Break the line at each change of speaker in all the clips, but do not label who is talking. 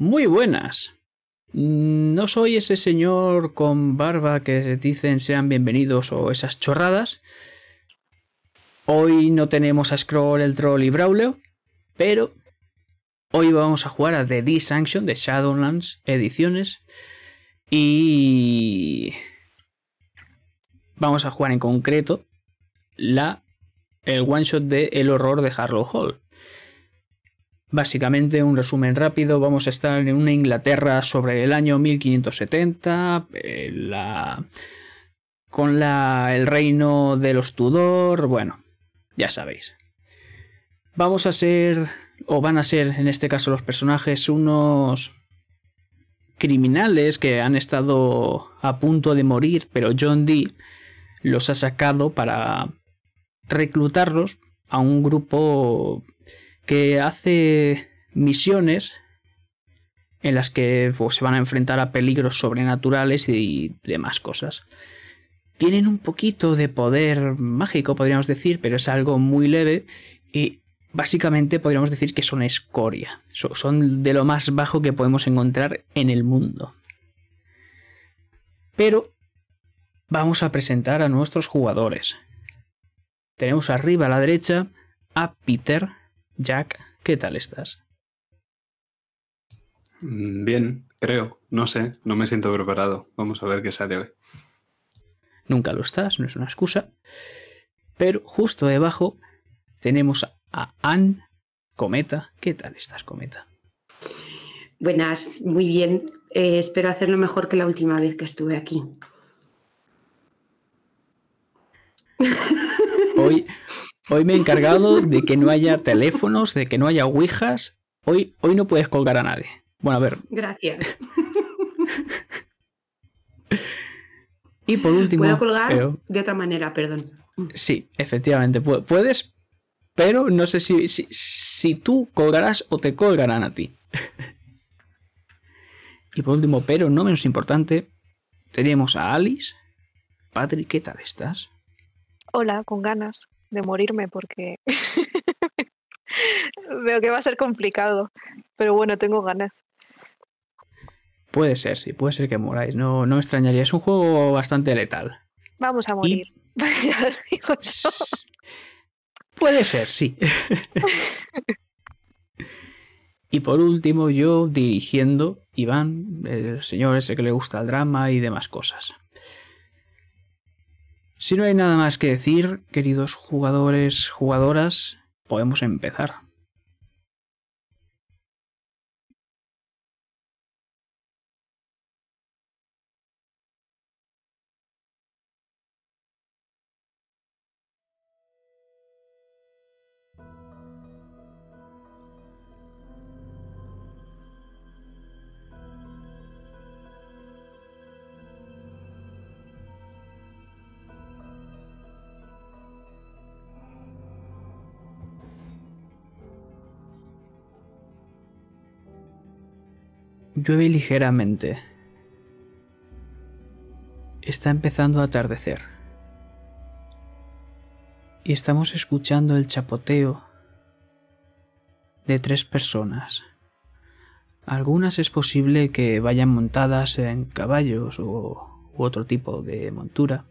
Muy buenas. No soy ese señor con barba que dicen sean bienvenidos o esas chorradas. Hoy no tenemos a Scroll, el Troll y Braulio, pero hoy vamos a jugar a The D-Sanction de Shadowlands Ediciones y vamos a jugar en concreto la el one shot de El horror de Harlow Hall. Básicamente, un resumen rápido, vamos a estar en una Inglaterra sobre el año 1570, eh, la, con la, el reino de los Tudor, bueno, ya sabéis. Vamos a ser, o van a ser en este caso los personajes, unos criminales que han estado a punto de morir, pero John Dee los ha sacado para reclutarlos a un grupo que hace misiones en las que pues, se van a enfrentar a peligros sobrenaturales y demás cosas. Tienen un poquito de poder mágico, podríamos decir, pero es algo muy leve y básicamente podríamos decir que son escoria. Son de lo más bajo que podemos encontrar en el mundo. Pero vamos a presentar a nuestros jugadores. Tenemos arriba a la derecha a Peter. Jack, ¿qué tal estás?
Mm, bien, creo. No sé, no me siento preparado. Vamos a ver qué sale hoy.
Nunca lo estás, no es una excusa. Pero justo debajo tenemos a Ann Cometa. ¿Qué tal estás, Cometa?
Buenas, muy bien. Eh, espero hacerlo mejor que la última vez que estuve aquí.
Hoy, hoy me he encargado de que no haya teléfonos, de que no haya ouijas. Hoy, hoy no puedes colgar a nadie. Bueno, a ver.
Gracias.
y por último.
Puedo colgar de otra manera, perdón.
Sí, efectivamente. Puedes, pero no sé si, si, si tú colgarás o te colgarán a ti. y por último, pero no menos importante, tenemos a Alice. Patrick, ¿qué tal estás?
Hola, con ganas de morirme porque veo que va a ser complicado, pero bueno, tengo ganas.
Puede ser, sí, puede ser que moráis, no, no me extrañaría, es un juego bastante letal.
Vamos a morir.
Puede ser, sí. y por último, yo dirigiendo, Iván, el señor ese que le gusta el drama y demás cosas. Si no hay nada más que decir, queridos jugadores, jugadoras, podemos empezar. Llueve ligeramente. Está empezando a atardecer. Y estamos escuchando el chapoteo de tres personas. Algunas es posible que vayan montadas en caballos o, u otro tipo de montura.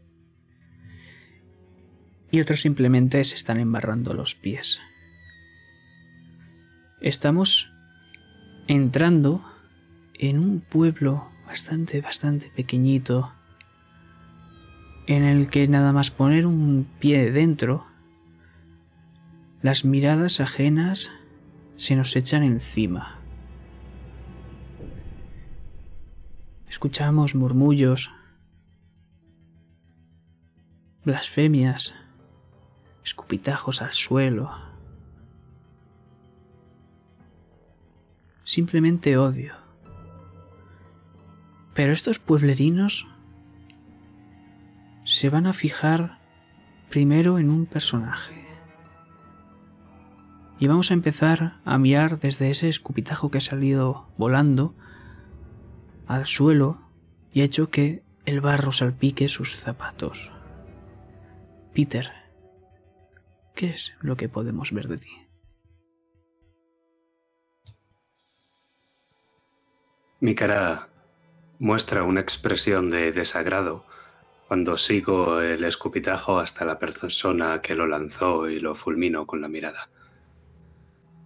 Y otros simplemente se están embarrando los pies. Estamos entrando en un pueblo bastante, bastante pequeñito, en el que nada más poner un pie dentro, las miradas ajenas se nos echan encima. Escuchamos murmullos, blasfemias, escupitajos al suelo. Simplemente odio. Pero estos pueblerinos se van a fijar primero en un personaje. Y vamos a empezar a mirar desde ese escupitajo que ha salido volando al suelo y ha hecho que el barro salpique sus zapatos. Peter, ¿qué es lo que podemos ver de ti?
Mi cara muestra una expresión de desagrado cuando sigo el escupitajo hasta la persona que lo lanzó y lo fulmino con la mirada.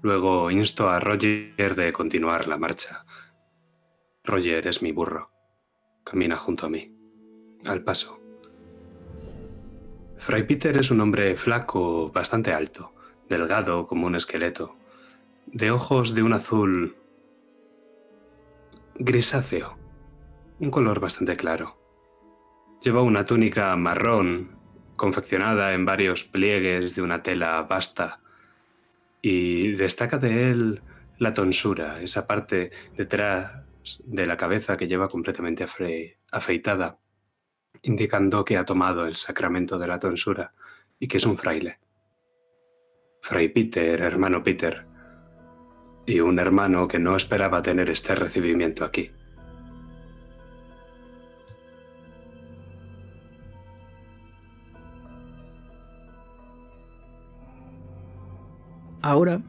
Luego insto a Roger de continuar la marcha. Roger es mi burro. Camina junto a mí, al paso. Fray Peter es un hombre flaco, bastante alto, delgado como un esqueleto, de ojos de un azul grisáceo, un color bastante claro. Lleva una túnica marrón, confeccionada en varios pliegues de una tela vasta, y destaca de él la tonsura, esa parte detrás de la cabeza que lleva completamente afeitada, indicando que ha tomado el sacramento de la tonsura y que es un fraile. Fray Peter, hermano Peter, y un hermano que no esperaba tener este recibimiento aquí.
Ahora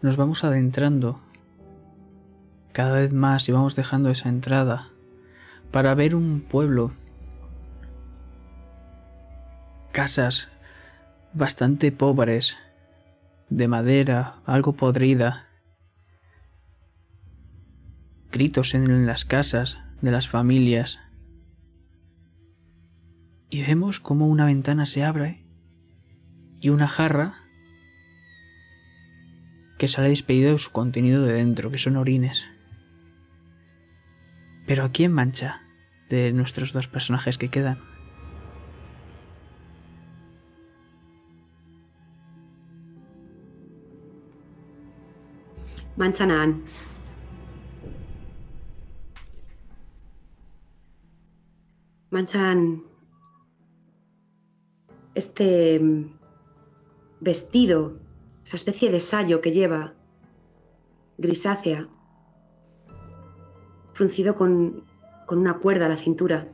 nos vamos adentrando cada vez más y vamos dejando esa entrada para ver un pueblo, casas bastante pobres, de madera, algo podrida, gritos en las casas de las familias. Y vemos como una ventana se abre y una jarra que sale despedido de su contenido de dentro, que son orines. Pero ¿a quién mancha de nuestros dos personajes que quedan?
Manchan a Anne. Manchan este vestido esa especie de sayo que lleva, grisácea, fruncido con, una cuerda a la cintura.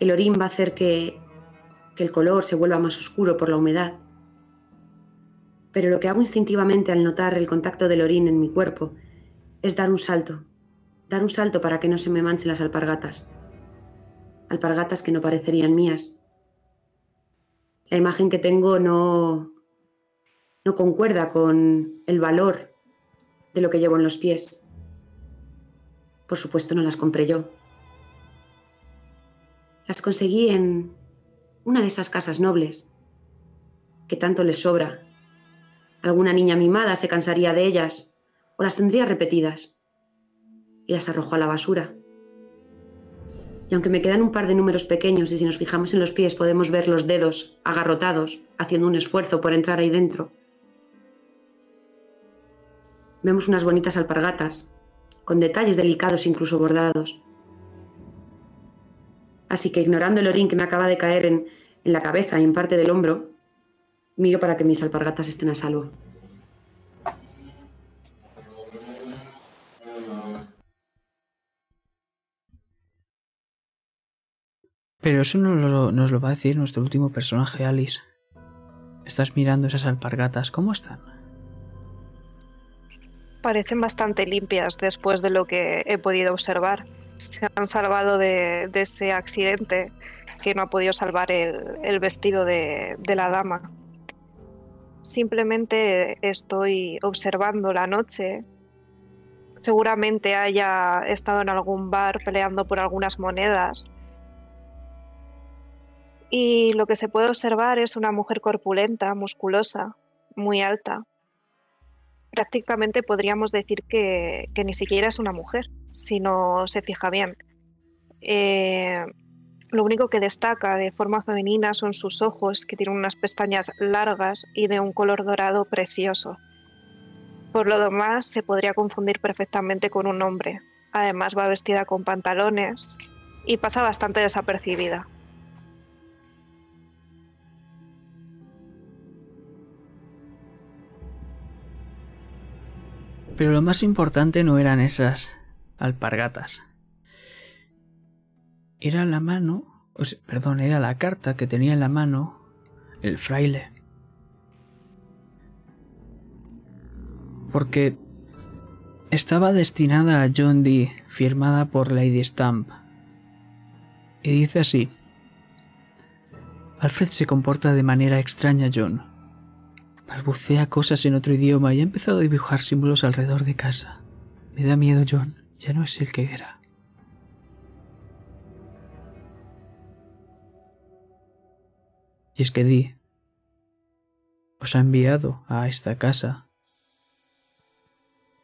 El orín va a hacer que, que el color se vuelva más oscuro por la humedad. Pero lo que hago instintivamente al notar el contacto del orín en mi cuerpo es dar un salto, dar un salto para que no se me manchen las alpargatas. Alpargatas que no parecerían mías, la imagen que tengo no, no concuerda con el valor de lo que llevo en los pies. Por supuesto no las compré yo. Las conseguí en una de esas casas nobles, que tanto les sobra. Alguna niña mimada se cansaría de ellas o las tendría repetidas y las arrojó a la basura. Y aunque me quedan un par de números pequeños y si nos fijamos en los pies podemos ver los dedos agarrotados haciendo un esfuerzo por entrar ahí dentro, vemos unas bonitas alpargatas, con detalles delicados incluso bordados. Así que ignorando el orín que me acaba de caer en, en la cabeza y en parte del hombro, miro para que mis alpargatas estén a salvo.
Pero eso nos lo, nos lo va a decir nuestro último personaje, Alice. Estás mirando esas alpargatas, ¿cómo están?
Parecen bastante limpias después de lo que he podido observar. Se han salvado de, ese accidente que no ha podido salvar el, vestido de, de la dama. Simplemente estoy observando la noche. Seguramente haya estado en algún bar peleando por algunas monedas y lo que se puede observar es una mujer corpulenta, musculosa, muy alta. Prácticamente podríamos decir que, ni siquiera es una mujer, si no se fija bien. Eh, lo único que destaca de forma femenina son sus ojos, que tienen unas pestañas largas y de un color dorado precioso. Por lo demás, se podría confundir perfectamente con un hombre. Además, va vestida con pantalones y pasa bastante desapercibida.
Pero lo más importante no eran esas alpargatas. Era la mano, perdón, era la carta que tenía en la mano el fraile. Porque estaba destinada a John Dee, firmada por Lady Stamp. Y dice así. Alfred se comporta de manera extraña, John. Balbucea cosas en otro idioma y ha empezado a dibujar símbolos alrededor de casa. Me da miedo, John. Ya no es el que era. Y es que Dee os ha enviado a esta casa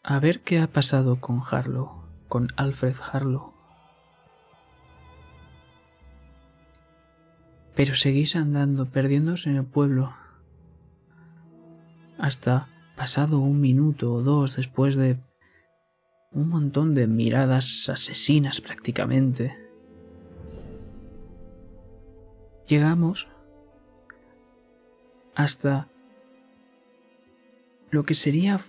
a ver qué ha pasado con Harlow, con Alfred Harlow. Pero seguís andando, perdiéndose en el pueblo, hasta pasado un minuto o dos después de un montón de miradas asesinas prácticamente. Llegamos hasta lo que sería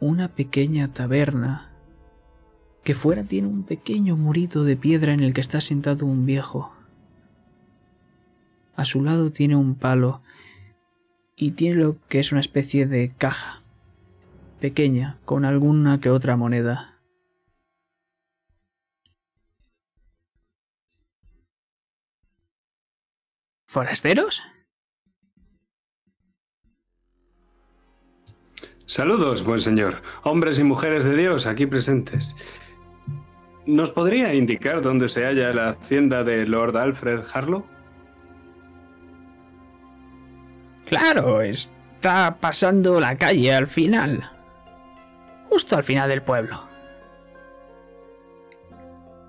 una pequeña taberna que fuera tiene un pequeño murito de piedra en el que está sentado un viejo. A su lado tiene un palo y tiene lo que es una especie de caja pequeña con alguna que otra moneda. ¿Forasteros?
Saludos, buen señor, hombres y mujeres de Dios aquí presentes. ¿Nos podría indicar dónde se halla la hacienda de Lord Alfred Harlow?
Claro, está pasando la calle al final. Justo al final del pueblo.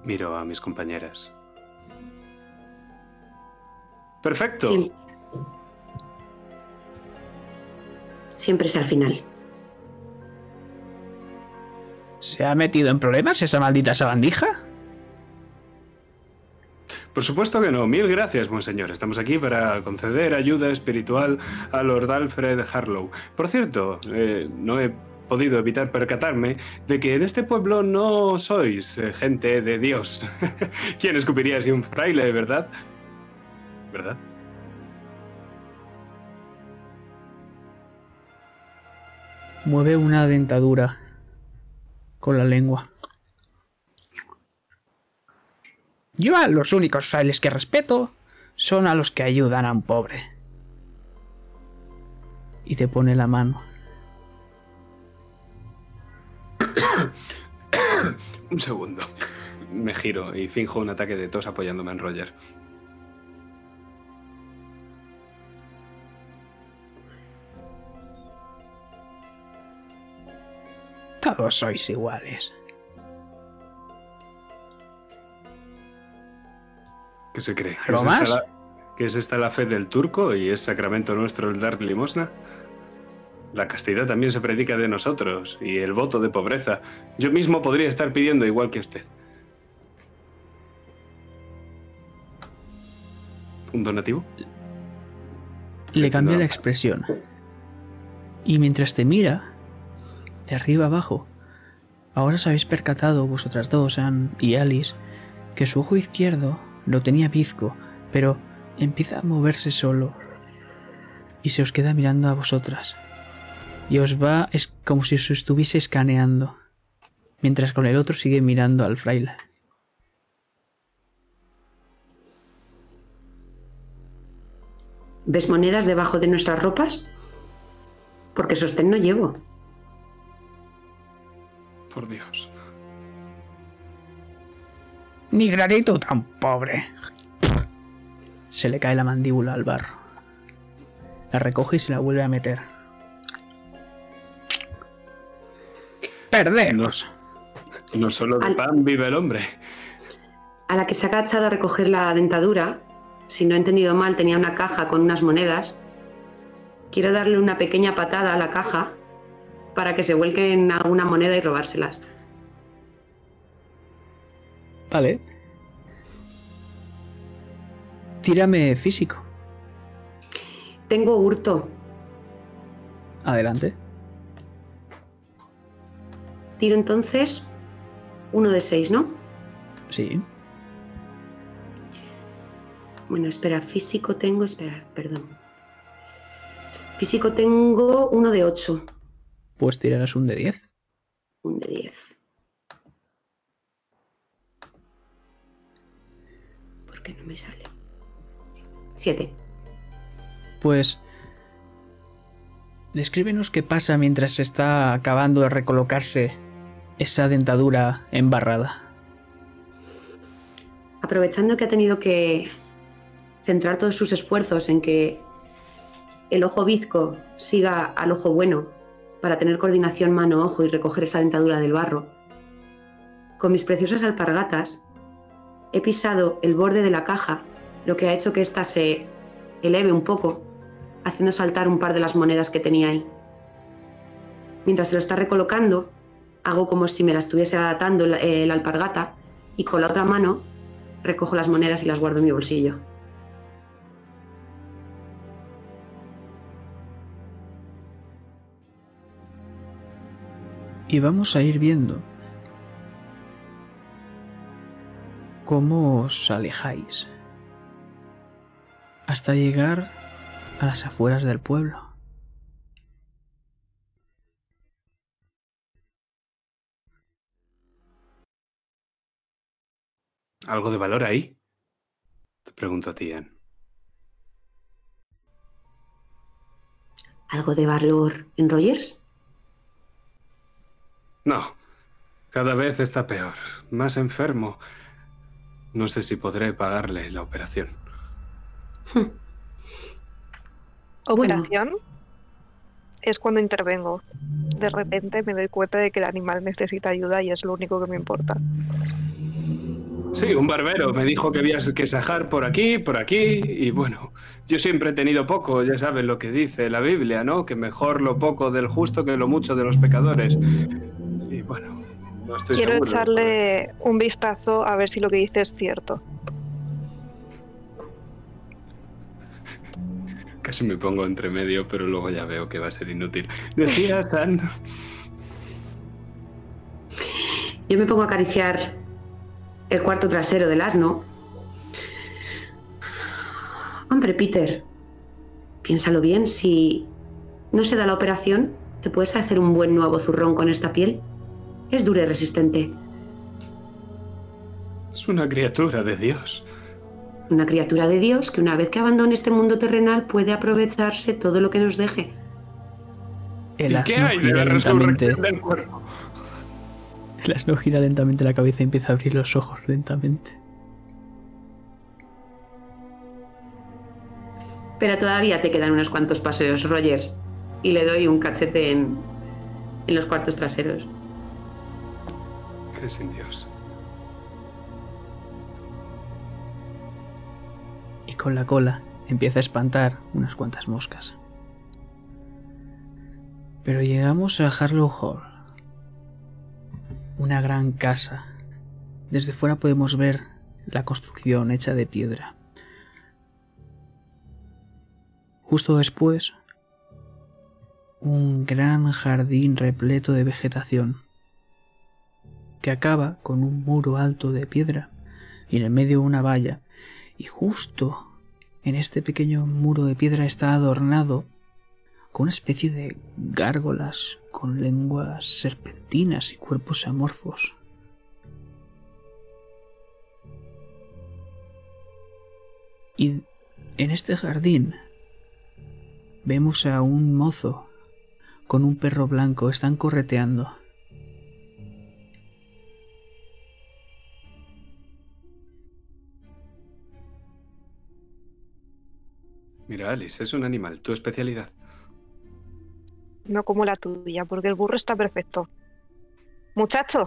Miro a mis compañeras. Perfecto.
Sí. Siempre es al final.
¿Se ha metido en problemas esa maldita sabandija?
Por supuesto que no. Mil gracias, buen señor. Estamos aquí para conceder ayuda espiritual a Lord Alfred Harlow. Por cierto, eh, no he podido evitar percatarme de que en este pueblo no sois eh, gente de Dios. ¿Quién escupiría así un fraile, verdad? ¿Verdad?
Mueve una dentadura con la lengua. Yo a los únicos frailes que respeto son a los que ayudan a un pobre. Y te pone la mano.
Un segundo. Me giro y finjo un ataque de tos apoyándome en Roger.
Todos sois iguales.
¿Qué se cree? ¿Que
¿Algo
es, la, que es esta la fe del turco y es sacramento nuestro el dar limosna? La castidad también se predica de nosotros y el voto de pobreza. Yo mismo podría estar pidiendo igual que usted. ¿Un donativo?
Le cambia la expresión. Y mientras te mira, de arriba abajo, ahora os habéis percatado vosotras dos, Anne y Alice, que su ojo izquierdo lo tenía bizco, pero empieza a moverse solo y se os queda mirando a vosotras. Y os va es como si os estuviese escaneando, mientras con el otro sigue mirando al fraile.
¿Ves monedas debajo de nuestras ropas? Porque sostén no llevo.
Por Dios.
Ni gratitud tan pobre. Se le cae la mandíbula al barro. La recoge y se la vuelve a meter. Perdemos.
No solo de
Al-
pan vive el hombre.
A la que se ha agachado a recoger la dentadura, si no he entendido mal, tenía una caja con unas monedas. Quiero darle una pequeña patada a la caja para que se vuelque en alguna moneda y robárselas.
Vale. Tírame físico.
Tengo hurto.
Adelante.
Tiro entonces uno de seis, ¿no?
Sí.
Bueno, espera, físico tengo, espera, perdón. Físico tengo uno de ocho.
pues tirarás un de 10.
Un de 10. ¿Por qué no me sale? 7.
Pues descríbenos qué pasa mientras se está acabando de recolocarse esa dentadura embarrada.
Aprovechando que ha tenido que centrar todos sus esfuerzos en que el ojo bizco siga al ojo bueno para tener coordinación mano-ojo y recoger esa dentadura del barro, con mis preciosas alpargatas he pisado el borde de la caja, lo que ha hecho que ésta se eleve un poco, haciendo saltar un par de las monedas que tenía ahí. Mientras se lo está recolocando, hago como si me la estuviese atando la, eh, la alpargata y con la otra mano recojo las monedas y las guardo en mi bolsillo.
Y vamos a ir viendo cómo os alejáis hasta llegar a las afueras del pueblo.
¿Algo de valor ahí? Te pregunto a ti.
¿Algo de valor en Rogers?
No. Cada vez está peor. Más enfermo. No sé si podré pagarle la operación.
¿Operación? Es cuando intervengo. De repente me doy cuenta de que el animal necesita ayuda y es lo único que me importa.
Sí, un barbero me dijo que había que sajar por aquí, por aquí, y bueno, yo siempre he tenido poco, ya sabes lo que dice la Biblia, ¿no? Que mejor lo poco del justo que lo mucho de los pecadores. Y bueno, no estoy
Quiero
seguro.
echarle un vistazo a ver si lo que dice es cierto.
Casi me pongo entre medio, pero luego ya veo que va a ser inútil. Decías, Ann.
Yo me pongo a acariciar el cuarto trasero del asno. Hombre, Peter, piénsalo bien, si no se da la operación, ¿te puedes hacer un buen nuevo zurrón con esta piel? Es dura y resistente.
Es una criatura de Dios.
Una criatura de Dios que una vez que abandone este mundo terrenal puede aprovecharse todo lo que nos deje.
El
¿Y qué
asno
hay de
gira
la
lentamente.
resurrección del cuerpo?
El asno gira lentamente la cabeza y empieza a abrir los ojos lentamente.
Pero todavía te quedan unos cuantos paseos, Rogers. Y le doy un cachete en, en los cuartos traseros.
¿Qué sin Dios?
y con la cola empieza a espantar unas cuantas moscas. Pero llegamos a Harlow Hall, una gran casa. Desde fuera podemos ver la construcción hecha de piedra. Justo después, un gran jardín repleto de vegetación, que acaba con un muro alto de piedra y en el medio una valla y justo en este pequeño muro de piedra está adornado con una especie de gárgolas con lenguas serpentinas y cuerpos amorfos. Y en este jardín vemos a un mozo con un perro blanco, están correteando.
Mira, Alice, es un animal, tu especialidad.
No como la tuya, porque el burro está perfecto. Muchacho,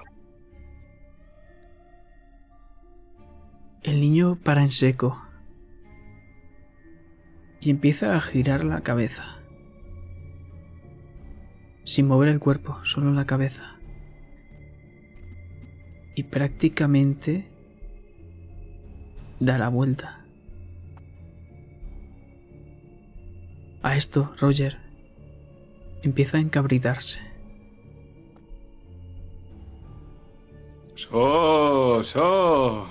El niño para en seco y empieza a girar la cabeza. Sin mover el cuerpo, solo la cabeza. Y prácticamente da la vuelta. A esto, Roger empieza a encabritarse.
¡So! ¡So!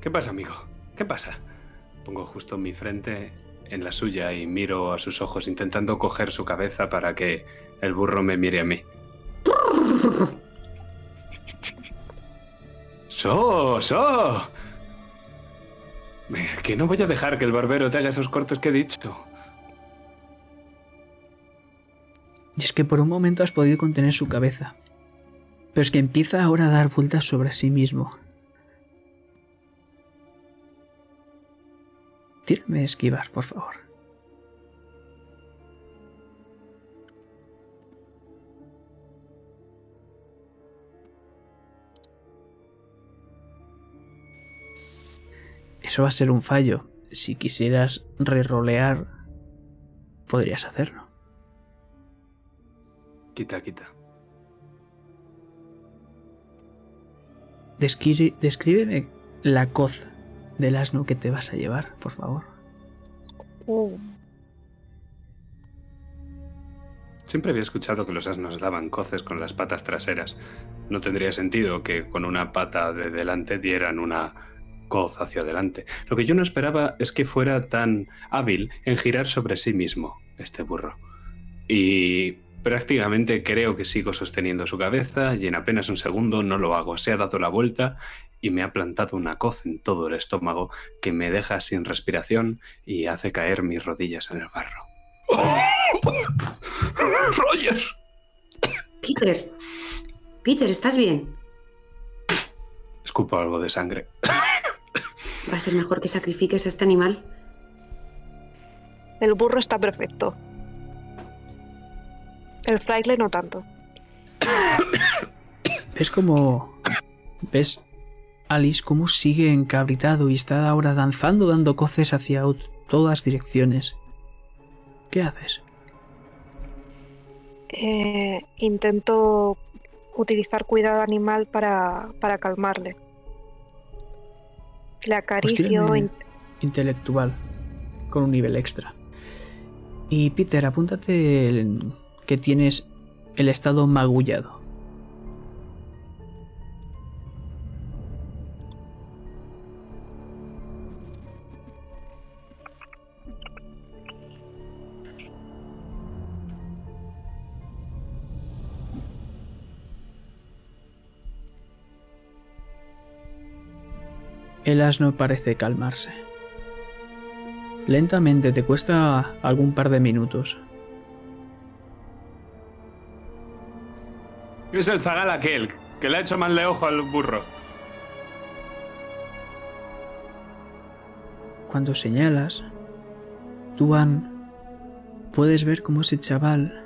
¿Qué pasa, amigo? ¿Qué pasa? Pongo justo mi frente en la suya y miro a sus ojos intentando coger su cabeza para que el burro me mire a mí. ¡So! ¡So! Que no voy a dejar que el barbero te haga esos cortes que he dicho.
Y es que por un momento has podido contener su cabeza. Pero es que empieza ahora a dar vueltas sobre sí mismo. Tírame a esquivar, por favor. Eso va a ser un fallo. Si quisieras rerolear, podrías hacerlo.
Quita, quita.
Descri- descríbeme la coz del asno que te vas a llevar, por favor.
Uh,
Siempre había escuchado que los asnos daban coces con las patas traseras. No tendría sentido que con una pata de delante dieran una coz hacia adelante. Lo que yo no esperaba es que fuera tan hábil en girar sobre sí mismo, este burro. Y prácticamente creo que sigo sosteniendo su cabeza y en apenas un segundo no lo hago. Se ha dado la vuelta y me ha plantado una coz en todo el estómago que me deja sin respiración y hace caer mis rodillas en el barro. ¡Roger!
Peter. Peter, ¿estás bien?
Escupo algo de sangre.
Va a ser mejor que sacrifiques a este animal.
el burro está perfecto. El fraile no tanto.
¿Ves cómo... ¿Ves Alice cómo sigue encabritado y está ahora danzando, dando coces hacia todas direcciones? ¿Qué haces?
Eh, intento utilizar cuidado animal para, para calmarle. Le acaricio. in-
Intelectual, con un nivel extra. Y Peter, apúntate el- que tienes el estado magullado. El asno parece calmarse. Lentamente, te cuesta algún par de minutos.
Es el zagal aquel, que le ha hecho mal de ojo al burro.
Cuando señalas, tú, Ann, puedes ver cómo ese chaval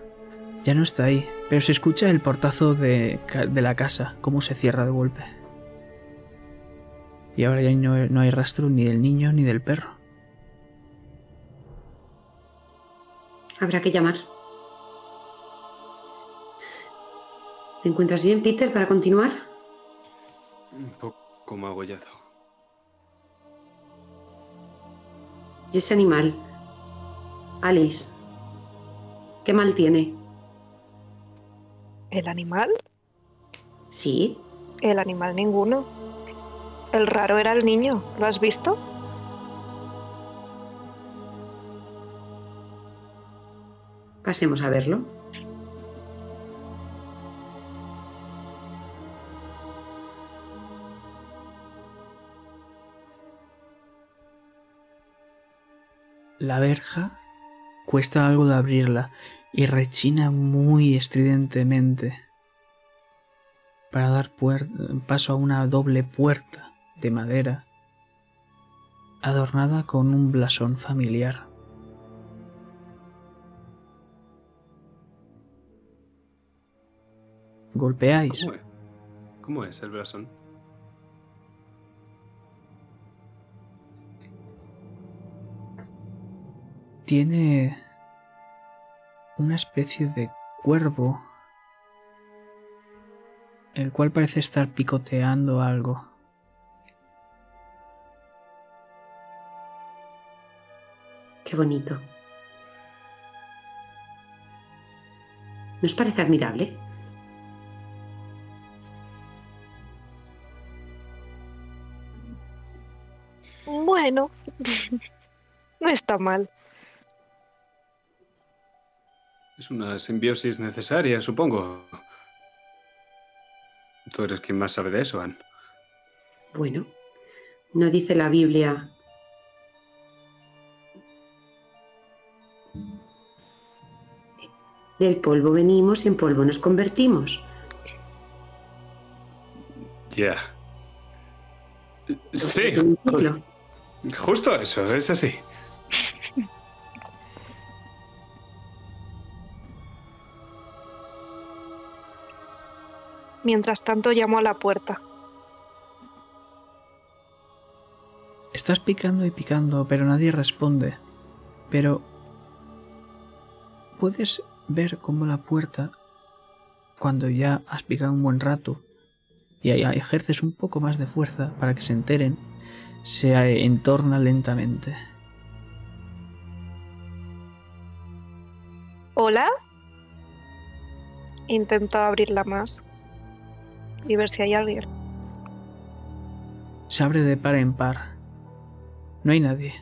ya no está ahí, pero se escucha el portazo de, la casa, cómo se cierra de golpe. Y ahora ya no, no hay rastro ni del niño ni del perro.
Habrá que llamar. ¿Te encuentras bien, Peter, para continuar?
Un poco magullado.
Y ese animal. Alice. ¿Qué mal tiene?
¿El animal?
Sí.
El animal ninguno. El raro era el niño. ¿Lo has visto?
Pasemos a verlo.
La verja cuesta algo de abrirla y rechina muy estridentemente para dar paso a una doble puerta de madera adornada con un blasón familiar. Golpeáis.
¿Cómo? ¿Cómo es el blasón?
Tiene una especie de cuervo, el cual parece estar picoteando algo.
Qué bonito. ¿No os parece admirable?
Bueno, no está mal.
Es una simbiosis necesaria, supongo. Tú eres quien más sabe de eso, Anne.
Bueno, no dice la Biblia. Del polvo venimos y en polvo nos convertimos.
Ya. Sí, justo eso, es así.
Mientras tanto llamo a la puerta.
Estás picando y picando, pero nadie responde. Pero puedes ver cómo la puerta, cuando ya has picado un buen rato y ejerces un poco más de fuerza para que se enteren, se entorna lentamente.
¿Hola? Intento abrirla más y ver si hay alguien.
Se abre de par en par. No hay nadie.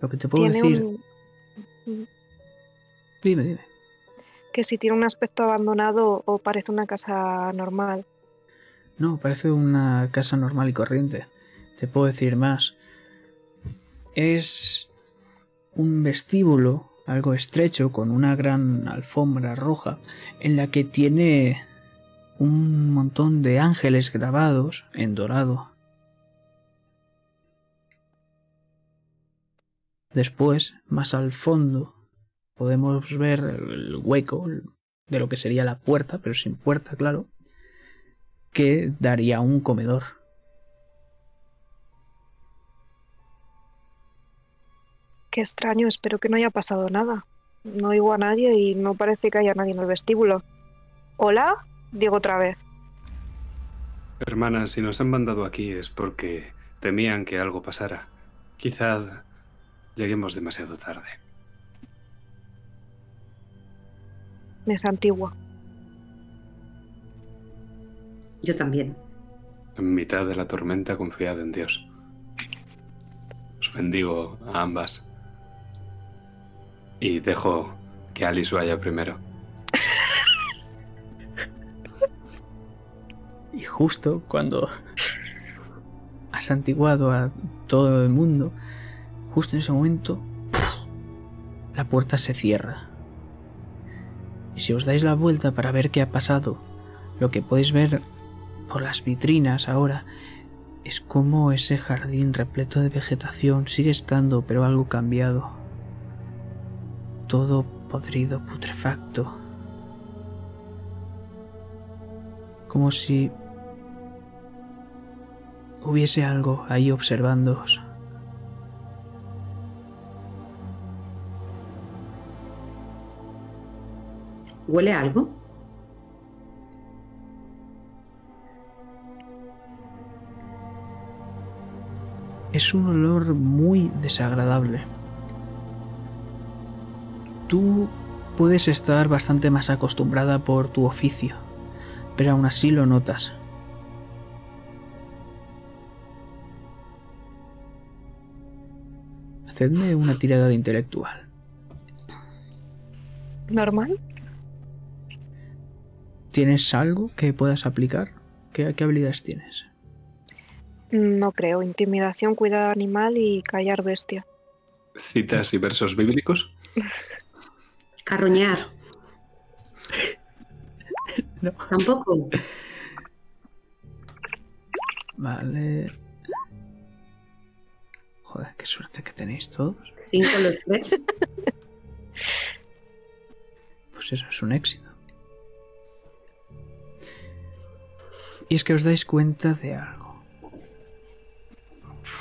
Lo que te puedo decir...
un-
Dime, dime.
que si tiene un aspecto abandonado o parece una casa normal.
No, parece una casa normal y corriente. Te puedo decir más. Es un vestíbulo algo estrecho con una gran alfombra roja en la que tiene un montón de ángeles grabados en dorado. Después, más al fondo, podemos ver el hueco de lo que sería la puerta, pero sin puerta, claro, que daría un comedor.
Qué extraño, espero que no haya pasado nada. No oigo a nadie y no parece que haya nadie en el vestíbulo. ¿Hola? Digo otra vez.
Hermana, si nos han mandado aquí es porque temían que algo pasara. Quizá lleguemos demasiado tarde.
Es antigua.
Yo también.
En mitad de la tormenta confiad en Dios. Os bendigo a ambas. Y dejo que Alice vaya primero.
Y justo cuando has antiguado a todo el mundo, justo en ese momento, la puerta se cierra. Y si os dais la vuelta para ver qué ha pasado, lo que podéis ver por las vitrinas ahora es como ese jardín repleto de vegetación sigue estando, pero algo cambiado. Todo podrido, putrefacto. Como si hubiese algo ahí observándoos.
¿Huele a algo?
Es un olor muy desagradable. Tú puedes estar bastante más acostumbrada por tu oficio, pero aún así lo notas. Hacedme una tirada de intelectual.
¿Normal?
¿Tienes algo que puedas aplicar? ¿Qué, qué habilidades tienes?
No creo. Intimidación, cuidado animal y callar bestia.
¿Citas y versos bíblicos?
Carroñar.
No.
Tampoco.
Vale. Joder, qué suerte que tenéis todos.
Cinco los tres.
Pues eso es un éxito. Y es que os dais cuenta de algo.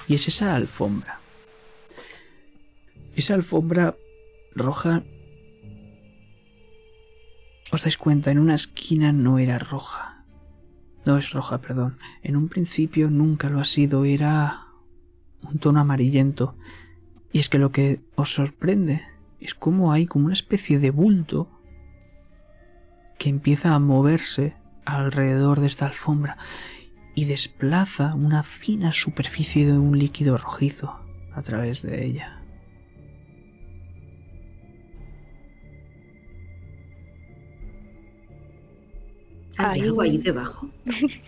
Y es esa alfombra. Esa alfombra roja... Os dais cuenta, en una esquina no era roja. No es roja, perdón. En un principio nunca lo ha sido, era un tono amarillento. Y es que lo que os sorprende es cómo hay como una especie de bulto que empieza a moverse alrededor de esta alfombra y desplaza una fina superficie de un líquido rojizo a través de ella.
¿Hay algo ahí debajo?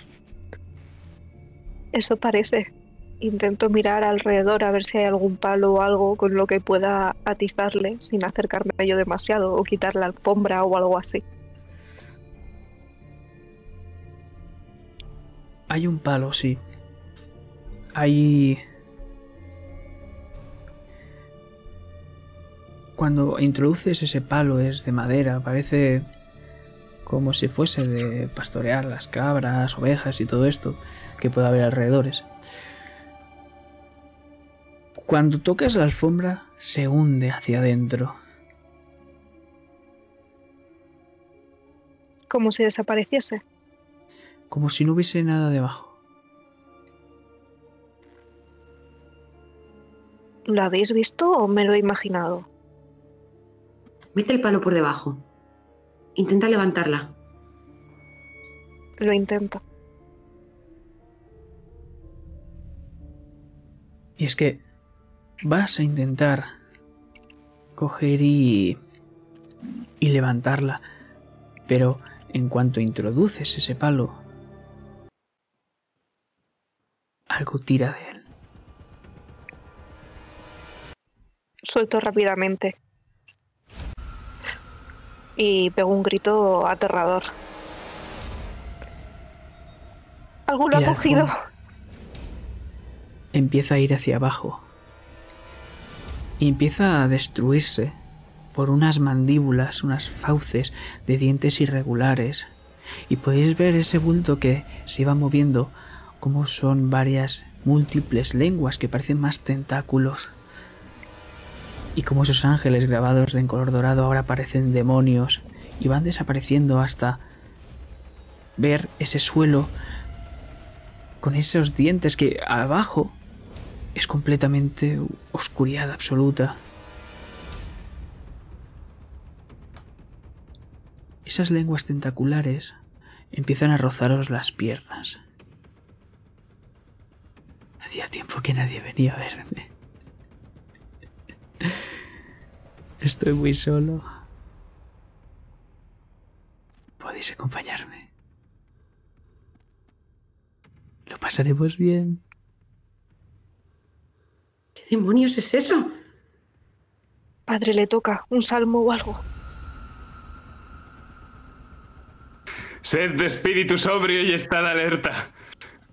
Eso parece. Intento mirar alrededor a ver si hay algún palo o algo con lo que pueda atizarle sin acercarme a ello demasiado o quitar la alfombra o algo así.
Hay un palo, sí. Hay... Cuando introduces ese palo es de madera, parece como si fuese de pastorear las cabras, ovejas y todo esto que puede haber alrededores. Cuando tocas la alfombra se hunde hacia adentro.
Como si desapareciese.
como si no hubiese nada debajo.
¿Lo habéis visto o me lo he imaginado?
Mete el palo por debajo. Intenta levantarla.
Lo intento.
Y es que vas a intentar coger y, y levantarla, pero en cuanto introduces ese palo, algo tira de él.
Suelto rápidamente. Y pego un grito aterrador. Algo lo ha cogido.
Empieza a ir hacia abajo y empieza a destruirse por unas mandíbulas, unas fauces de dientes irregulares. Y podéis ver ese bulto que se iba moviendo, como son varias múltiples lenguas que parecen más tentáculos. Y como esos ángeles grabados en color dorado ahora parecen demonios y van desapareciendo hasta ver ese suelo con esos dientes que abajo es completamente oscuridad absoluta. Esas lenguas tentaculares empiezan a rozaros las piernas. Hacía tiempo que nadie venía a verme. Estoy muy solo. Podéis acompañarme. Lo pasaremos bien.
¿Qué demonios es eso?
Padre, le toca un salmo o algo.
Sed de espíritu sobrio y estad alerta.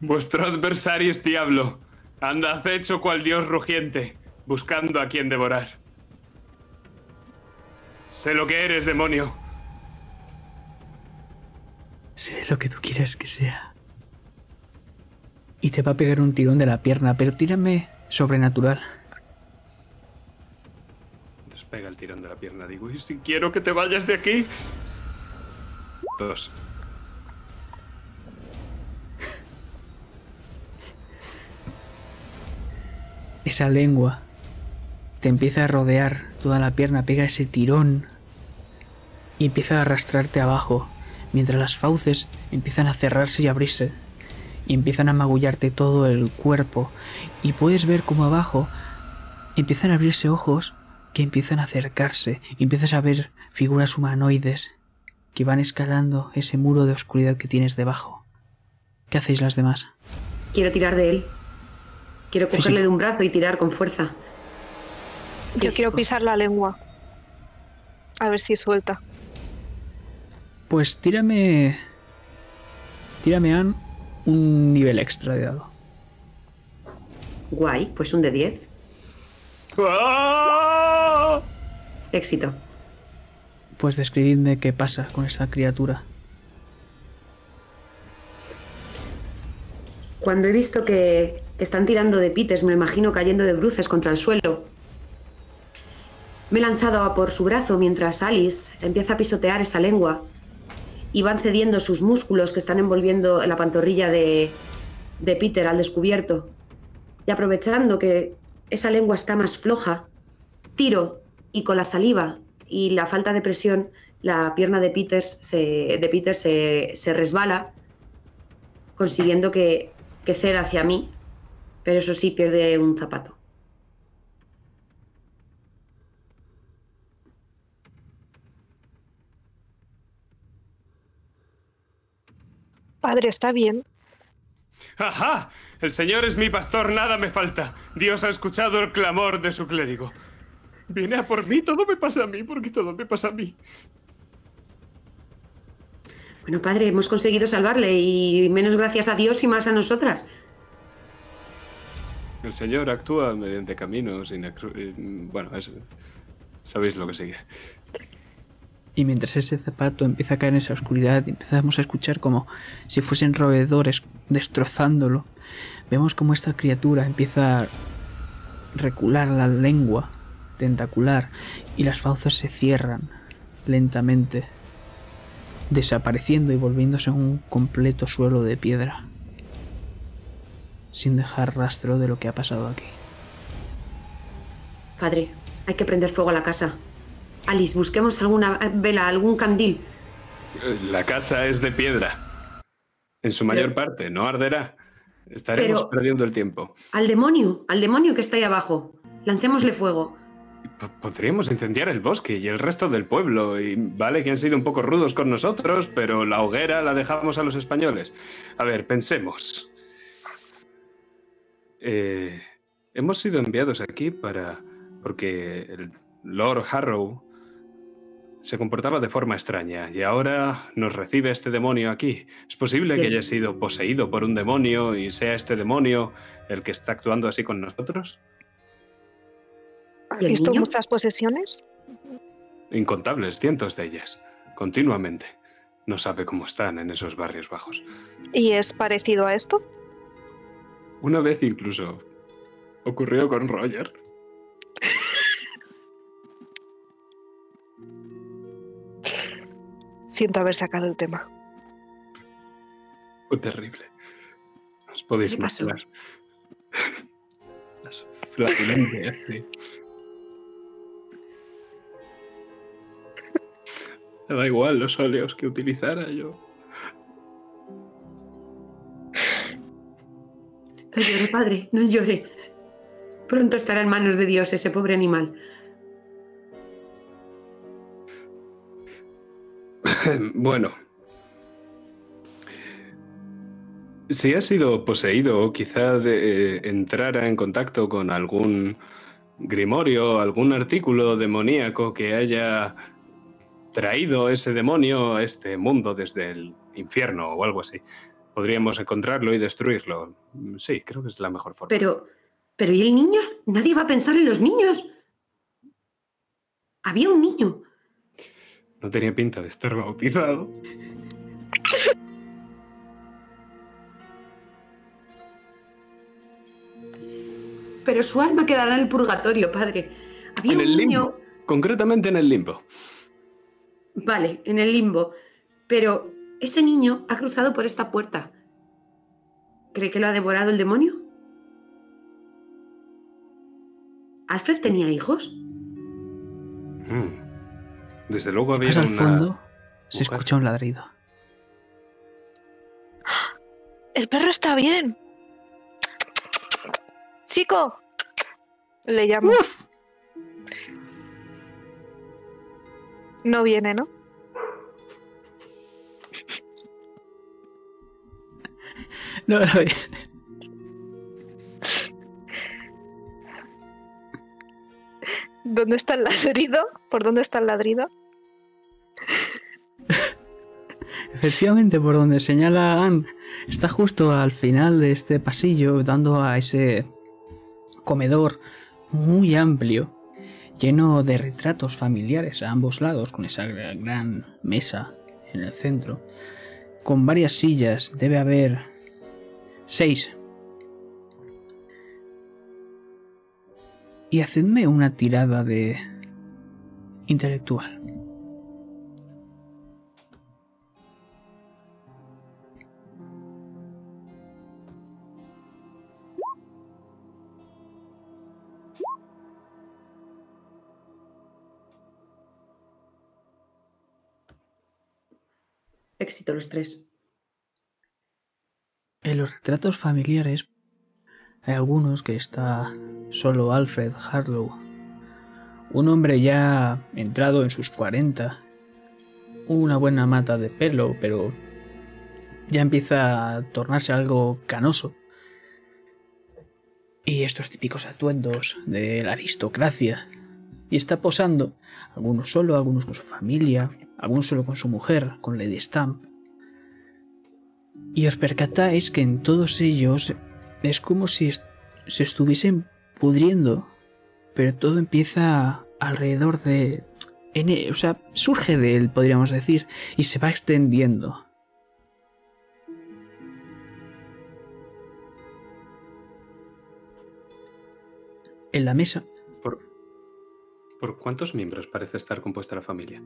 Vuestro adversario es diablo. Anda acecho cual dios rugiente, buscando a quien devorar. Sé lo que eres, demonio.
Seré lo que tú quieras que sea. Y te va a pegar un tirón de la pierna, pero tírame sobrenatural.
Despega el tirón de la pierna, digo, y si quiero que te vayas de aquí. Dos.
Esa lengua te empieza a rodear toda la pierna, pega ese tirón y empieza a arrastrarte abajo, mientras las fauces empiezan a cerrarse y abrirse y empiezan a magullarte todo el cuerpo y puedes ver como abajo empiezan a abrirse ojos que empiezan a acercarse y empiezas a ver figuras humanoides que van escalando ese muro de oscuridad que tienes debajo. ¿Qué hacéis las demás?
Quiero tirar de él. Quiero
Físico.
cogerle de un brazo y tirar con fuerza.
Yo quiero pisar la lengua. A ver si suelta.
Pues tírame. Tírame, Ann, un nivel extra de dado.
Guay, pues un de 10.
¡Ah!
Éxito.
Pues describidme qué pasa con esta criatura.
Cuando he visto que que están tirando de pites, me imagino cayendo de bruces contra el suelo. Me he lanzado a por su brazo mientras Alice empieza a pisotear esa lengua y van cediendo sus músculos que están envolviendo la pantorrilla de, de Peter al descubierto. Y aprovechando que esa lengua está más floja, tiro y con la saliva y la falta de presión, la pierna de Peter se, de Peter se, se resbala, consiguiendo que, que ceda hacia mí, pero eso sí pierde un zapato.
Padre, ¿está bien?
¡Ajá! El Señor es mi pastor, nada me falta. Dios ha escuchado el clamor de su clérigo. Viene a por mí, todo me pasa a mí, porque todo me pasa a mí.
Bueno, padre, hemos conseguido salvarle y menos gracias a Dios y más a nosotras.
El Señor actúa mediante caminos eh, Bueno, eso. Sabéis lo que sigue.
Y mientras ese zapato empieza a caer en esa oscuridad y empezamos a escuchar como si fuesen roedores destrozándolo, vemos como esta criatura empieza a recular la lengua tentacular y las fauces se cierran lentamente, desapareciendo y volviéndose un completo suelo de piedra, sin dejar rastro de lo que ha pasado aquí.
Padre, hay que prender fuego a la casa. Alice, busquemos alguna vela, algún candil.
La casa es de piedra. En su mayor parte, no arderá. Estaremos
Pero-
perdiendo el tiempo.
Al demonio, al demonio que está ahí abajo. Lancémosle fuego.
P- Podríamos incendiar el bosque y el resto del pueblo. Y vale que han sido un poco rudos con nosotros, pero la hoguera la dejamos a los españoles. A ver, pensemos. Eh, hemos sido enviados aquí para. porque el Lord Harrow se comportaba de forma extraña y ahora nos recibe este demonio aquí. ¿Es posible que haya sido poseído por un demonio y sea este demonio el que está actuando así con nosotros?
¿Ha
¿Y el
visto
niño?
muchas posesiones?
Incontables, cientos de ellas, continuamente. No sabe cómo están en esos barrios bajos.
¿Y es parecido a esto?
Una vez incluso ocurrió con Roger.
Siento haber sacado el tema.
Fue terrible. Os podéis imaginar. Las flatulencias, sí. Me da igual los óleos que utilizara yo.
No llore, padre, no llore. Pronto estará en manos de Dios ese pobre animal.
bueno. Si ha sido poseído, quizá de- eh, entrara en contacto con algún grimorio, algún artículo demoníaco que haya traído ese demonio a este mundo desde el infierno o algo así. Podríamos encontrarlo y destruirlo. Sí, creo que es la mejor forma.
Pero, pero ¿y el niño? Nadie va a pensar en los niños. Había un niño.
No tenía pinta de estar bautizado.
Pero su alma quedará en el purgatorio, padre. Había
En
un
el
niño.
limbo. Concretamente en el limbo.
Vale, en el limbo. Pero ese niño ha cruzado por esta puerta. ¿Cree que lo ha devorado el demonio? ¿Alfred tenía hijos?
Mm. Desde luego había
Más al
una...
fondo se escucha un ladrido.
El perro está bien. Chico. Le llamo. No viene, ¿no?
No, no,
¿Dónde está el ladrido? ¿Por dónde está el ladrido?
Efectivamente, por donde señala Anne, está justo al final de este pasillo, dando a ese comedor muy amplio, lleno de retratos familiares a ambos lados, con esa gra- gran mesa en el centro, con varias sillas, debe haber seis. Y hacedme una tirada de intelectual.
Éxito los tres.
En los retratos familiares hay algunos que está solo Alfred Harlow, un hombre ya entrado en sus 40, una buena mata de pelo, pero ya empieza a tornarse algo canoso. Y estos típicos atuendos de la aristocracia. Y está posando, algunos solo, algunos con su familia, algunos solo con su mujer, con Lady Stamp. Y os percatáis que en todos ellos es como si se estuviesen pudriendo, pero todo empieza alrededor de... E, o sea, surge de él, podríamos decir, y se va extendiendo. En la mesa.
¿Por, ¿Por cuántos miembros parece estar compuesta la familia?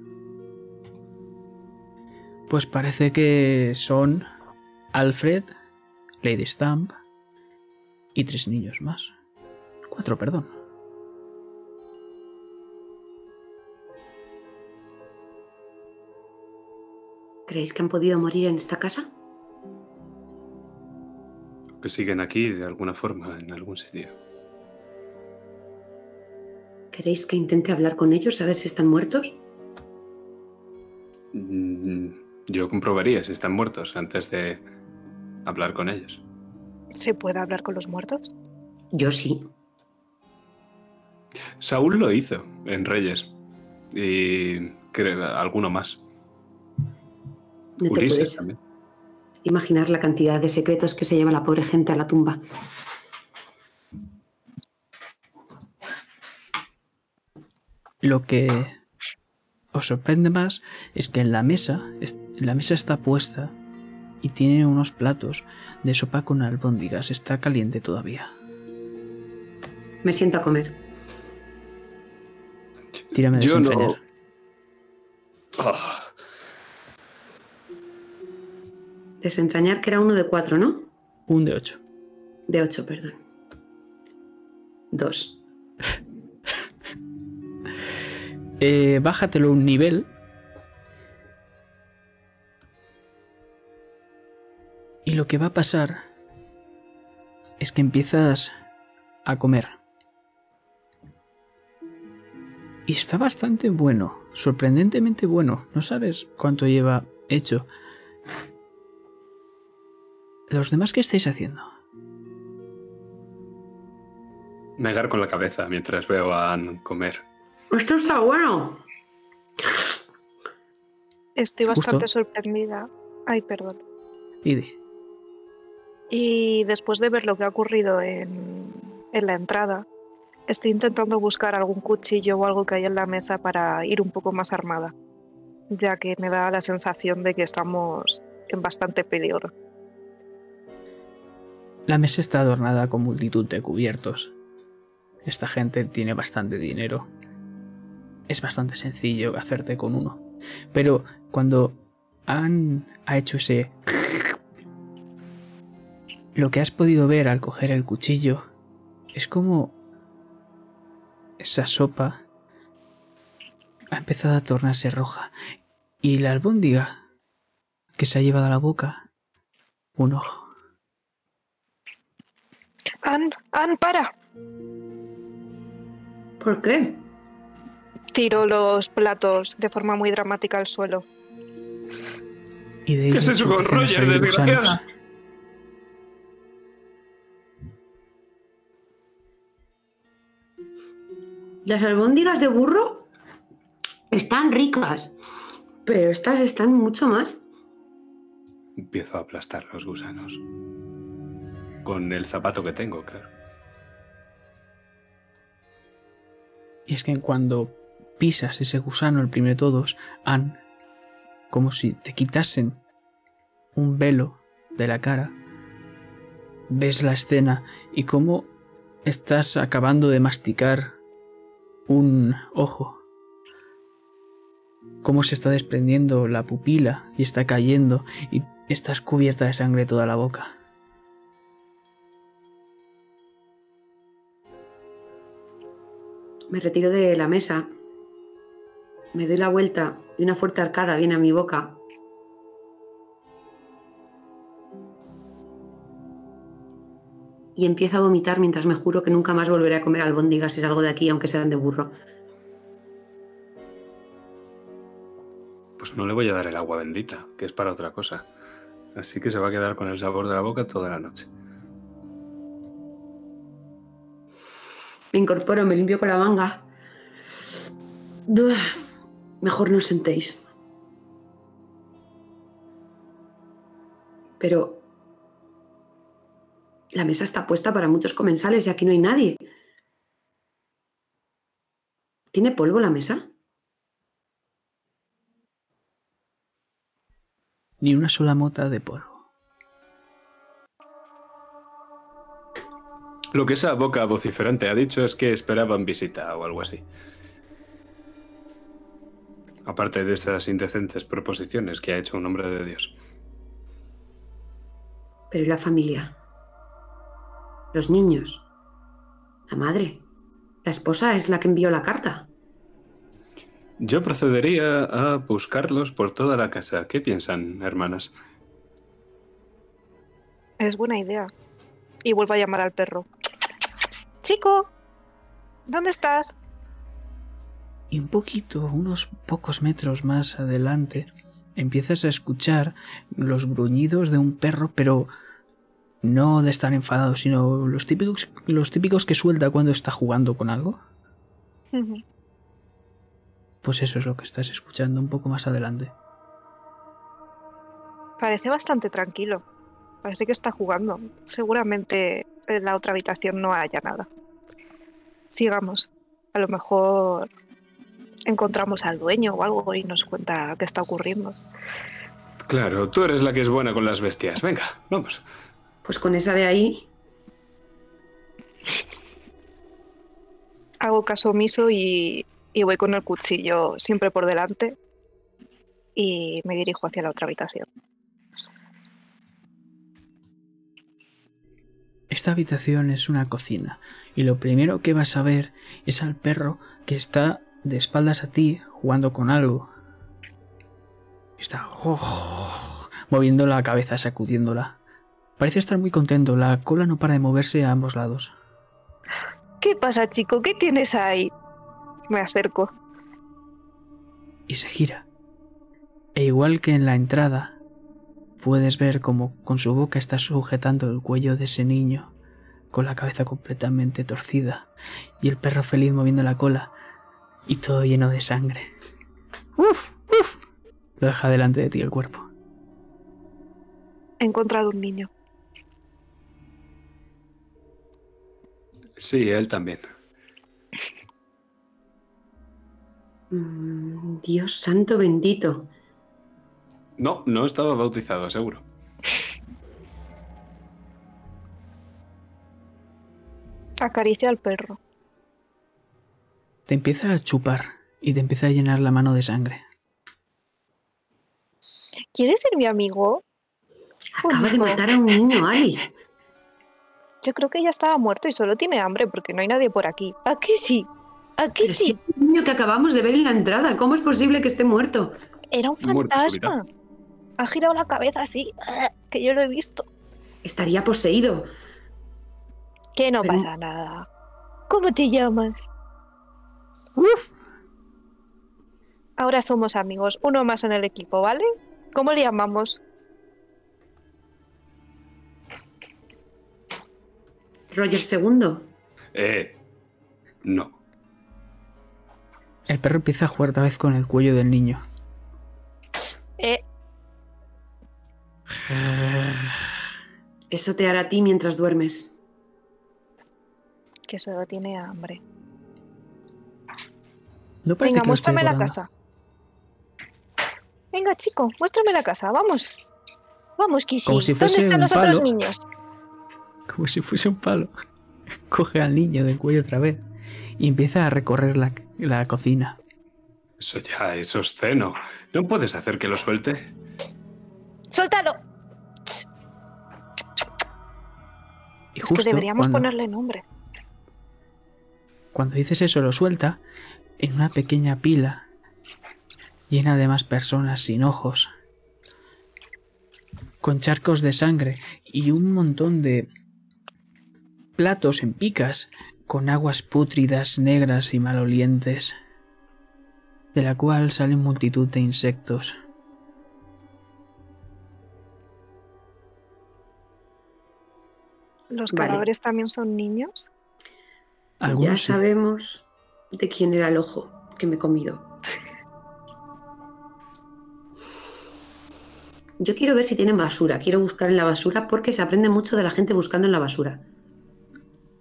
Pues parece que son Alfred, Lady Stamp y tres niños más. Cuatro, perdón.
¿Creéis que han podido morir en esta casa?
Que siguen aquí de alguna forma, en algún sitio.
¿Queréis que intente hablar con ellos a ver si están muertos?
Mm, yo comprobaría si están muertos antes de hablar con ellos.
¿Se puede hablar con los muertos?
Yo sí.
Saúl lo hizo en Reyes. Y creo alguno más.
No te
Ulises
puedes
también.
imaginar la cantidad de secretos que se lleva la pobre gente a la tumba.
Lo que os sorprende más es que en la mesa, es- la mesa está puesta y tiene unos platos de sopa con albóndigas. Está caliente todavía.
Me siento a comer.
Tírame de
Yo no-. Ah,
Desentrañar que era uno de cuatro, ¿no?
Un de ocho.
De ocho, perdón. Dos.
Eh, bájatelo un nivel. Y lo que va a pasar es que empiezas a comer. Y está bastante bueno, sorprendentemente bueno. No sabes cuánto lleva hecho. ¿Los demás qué estáis haciendo?
negar con la cabeza mientras veo a Anne comer.
Esto está bueno.
Estoy
Justo.
bastante sorprendida. Ay, perdón.
Ide.
Y después de ver lo que ha ocurrido en, en la entrada, estoy intentando buscar algún cuchillo o algo que hay en la mesa para ir un poco más armada, ya que me da la sensación de que estamos en bastante peligro.
La mesa está adornada con multitud de cubiertos. Esta gente tiene bastante dinero. Es bastante sencillo hacerte con uno. Pero cuando han ha hecho ese... Lo que has podido ver al coger el cuchillo es como esa sopa ha empezado a tornarse roja y la albóndiga que se ha llevado a la boca un ojo.
¡Ann! ¡Ann, para!
¿Por qué?
Tiro los platos de forma muy dramática al suelo.
Y de ahí
¿Qué es eso con Roger, desgraciada?
Las albóndigas de burro están ricas, pero estas están mucho más.
Empiezo a aplastar los gusanos. Con el zapato que tengo, claro.
Y es que cuando pisas ese gusano, el primero de todos, han como si te quitasen un velo de la cara. Ves la escena y cómo estás acabando de masticar un ojo. Cómo se está desprendiendo la pupila y está cayendo y estás cubierta de sangre toda la boca.
Me retiro de la mesa. Me doy la vuelta y una fuerte arcada viene a mi boca. Y empiezo a vomitar mientras me juro que nunca más volveré a comer albóndigas si salgo de aquí, aunque sean de burro.
Pues no le voy a dar el agua bendita, que es para otra cosa. Así que se va a quedar con el sabor de la boca toda la noche.
Me incorporo, me limpio con la manga. Uf, Mejor no os sentéis. Pero la mesa está puesta para muchos comensales y aquí no hay nadie. ¿Tiene polvo la mesa?
Ni una sola mota de polvo.
Lo que esa boca vociferante ha dicho es que esperaban visita o algo así. Aparte de esas indecentes proposiciones que ha hecho un hombre de Dios.
Pero ¿y la familia? Los niños. La madre. La esposa es la que envió la carta.
Yo procedería a buscarlos por toda la casa. ¿Qué piensan, hermanas?
Es buena idea. Y vuelvo a llamar al perro. Chico, ¿dónde estás?
Y un poquito, unos pocos metros más adelante, empiezas a escuchar los gruñidos de un perro, pero no de estar enfadado, sino los típicos, los típicos que suelta cuando está jugando con algo. Pues eso es lo que estás escuchando un poco más adelante.
Parece bastante tranquilo. Parece que está jugando. Seguramente en la otra habitación no haya nada. Sigamos. A lo mejor encontramos al dueño o algo y nos cuenta qué está ocurriendo.
Claro, tú eres la que es buena con las bestias. Venga, vamos.
Pues con esa de ahí,
Hago caso omiso y, y voy con el cuchillo siempre por delante y me dirijo hacia la otra habitación.
Esta habitación es una cocina y lo primero que vas a ver es al perro que está de espaldas a ti jugando con algo. Está oh, moviendo la cabeza, sacudiéndola. Parece estar muy contento, la cola no para de moverse a ambos lados.
¿Qué pasa, chico? ¿Qué tienes ahí? Me acerco.
y se gira. E igual que en la entrada, puedes ver como con su boca está sujetando el cuello de ese niño, con la cabeza completamente torcida, y el perro feliz moviendo la cola, y todo lleno de sangre. ¡Uf! ¡Uf! Lo deja delante de ti el cuerpo.
He encontrado un niño.
Sí, él también.
mm, Dios santo bendito.
No, no estaba bautizado, seguro.
Acaricio al perro.
Te empieza a chupar y te empieza a llenar la mano de sangre.
¿Quieres ser mi amigo?
Acaba de matar a un niño, Alice.
Yo creo que ya estaba muerto y solo tiene hambre porque no hay nadie por aquí. ¿Aquí sí? ¿Aquí
Pero si
sí?
es un niño que acabamos de ver en la entrada, ¿cómo es posible que esté muerto?
Era un fantasma. Ha girado la cabeza así, que yo lo he visto.
Estaría poseído.
Que no
Pero-
pasa nada. ¿Cómo te llamas? Ahora somos amigos, uno más en el equipo, ¿vale? ¿Cómo le llamamos?
Roger II.
Eh, no.
El perro empieza a jugar otra vez con el cuello del niño.
Eh,
Eso te hará a ti mientras duermes.
que solo tiene hambre.
No
Venga, muéstrame la casa. Venga, chico, muéstrame la casa, vamos. Vamos, Kissy.
Si
¿Dónde están los otros niños?
Como si fuese un palo. Coge al niño del cuello otra vez y empieza a recorrer la, la cocina.
Eso ya es obsceno. ¿No puedes hacer que lo suelte?
¡Suéltalo!
Y
Es
justo
que deberíamos
cuando,
ponerle nombre.
cuando dices eso lo suelta en una pequeña pila llena de más personas sin ojos, con charcos de sangre y un montón de platos en picas con aguas pútridas, negras y malolientes, de la cual salen multitud de insectos.
¿Los
Vale.
cadáveres también son niños?
Ya
sí.
sabemos de quién era el ojo que me he comido. Yo quiero ver si tienen basura. Quiero buscar en la basura porque se aprende mucho de la gente buscando en la basura.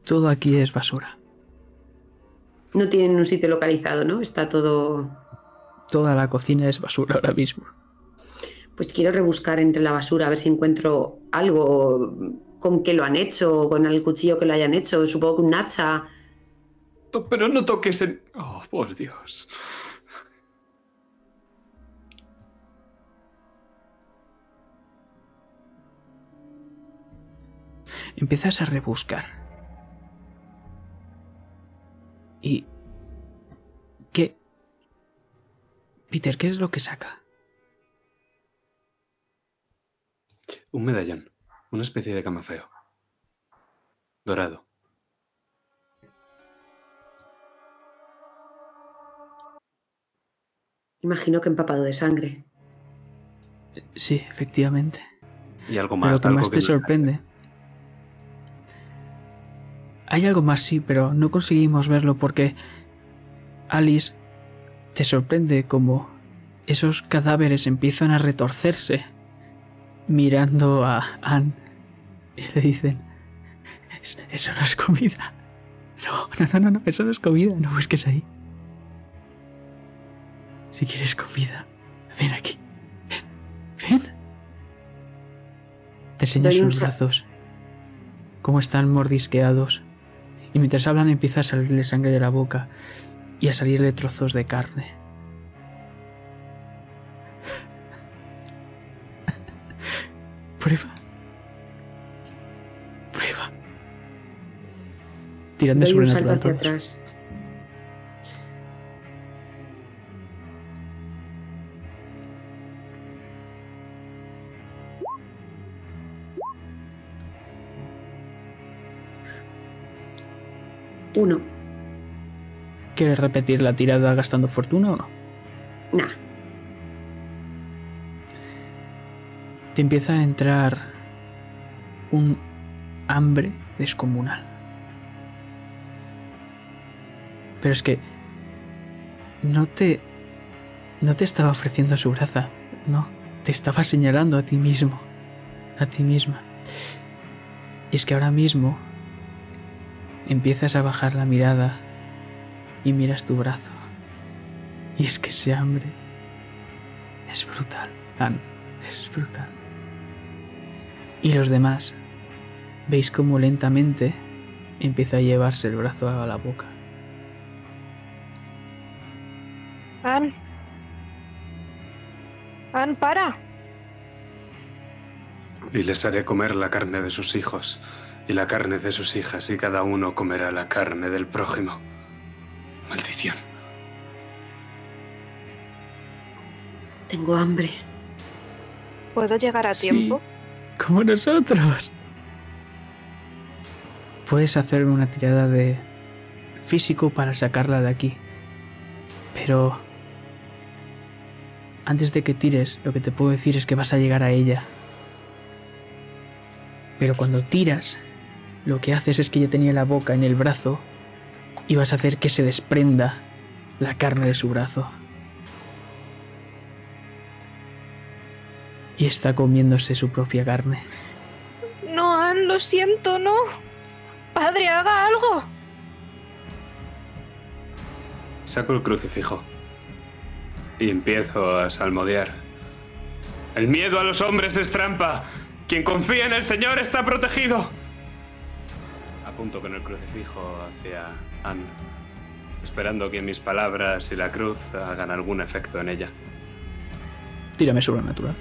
Todo aquí es basura.
No tienen un sitio localizado, ¿no? Está todo.
Toda la cocina es basura ahora mismo.
Pues quiero rebuscar entre la basura a ver si encuentro algo con que lo han hecho, con el cuchillo que lo hayan hecho. Supongo que un hacha.
No, Pero no toques en... Oh, por Dios.
Empiezas a rebuscar. ¿Y qué? Peter, ¿qué es lo que saca?
Un medallón. Una especie de camafeo. Dorado.
Imagino que empapado de sangre.
Sí, efectivamente.
Y algo
Pero
más.
lo que
algo
más te
no-
sorprende. Hay algo más, sí, pero no conseguimos verlo porque Alice te sorprende como esos cadáveres empiezan a retorcerse mirando a Anne y le dicen, "Es- eso no es comida. No, no, no, no, no, eso no es comida, no busques ahí. Si quieres comida, ven aquí. Ven, ven. Te enseña sus brazos, cómo están mordisqueados. Y mientras hablan empieza a salirle sangre de la boca y a salirle trozos de carne. Prueba. Prueba. Tiradme
Doy un salto hacia atrás. Uno.
¿Quieres repetir la tirada gastando fortuna o no?
Nah.
Te empieza a entrar un hambre descomunal. Pero es que no te no te estaba ofreciendo su braza, no, te estaba señalando a ti mismo, a ti misma. Y es que ahora mismo empiezas a bajar la mirada y miras tu brazo. Y es que ese hambre es brutal, Anne, es brutal. Y los demás, veis cómo lentamente empieza a llevarse el brazo a la boca.
Ann. Ann, para.
Y les haré comer la carne de sus hijos y la carne de sus hijas, y cada uno comerá la carne del prójimo. Maldición.
Tengo hambre.
¿Puedo llegar a
Sí.
tiempo?
Como nosotros. Puedes hacer una tirada de físico para sacarla de aquí. Pero antes de que tires, lo que te puedo decir es que vas a llegar a ella. Pero cuando tiras, lo que haces es que ella tenía la boca en el brazo y vas a hacer que se desprenda la carne de su brazo. Y está comiéndose su propia carne.
No, Ann, lo siento, no. Padre, haga algo.
Saco el crucifijo y empiezo a salmodiar. El miedo a los hombres es trampa. Quien confía en el Señor está protegido. Apunto con el crucifijo hacia Anne, esperando que mis palabras y la cruz hagan algún efecto en ella.
Tírame sobrenatural.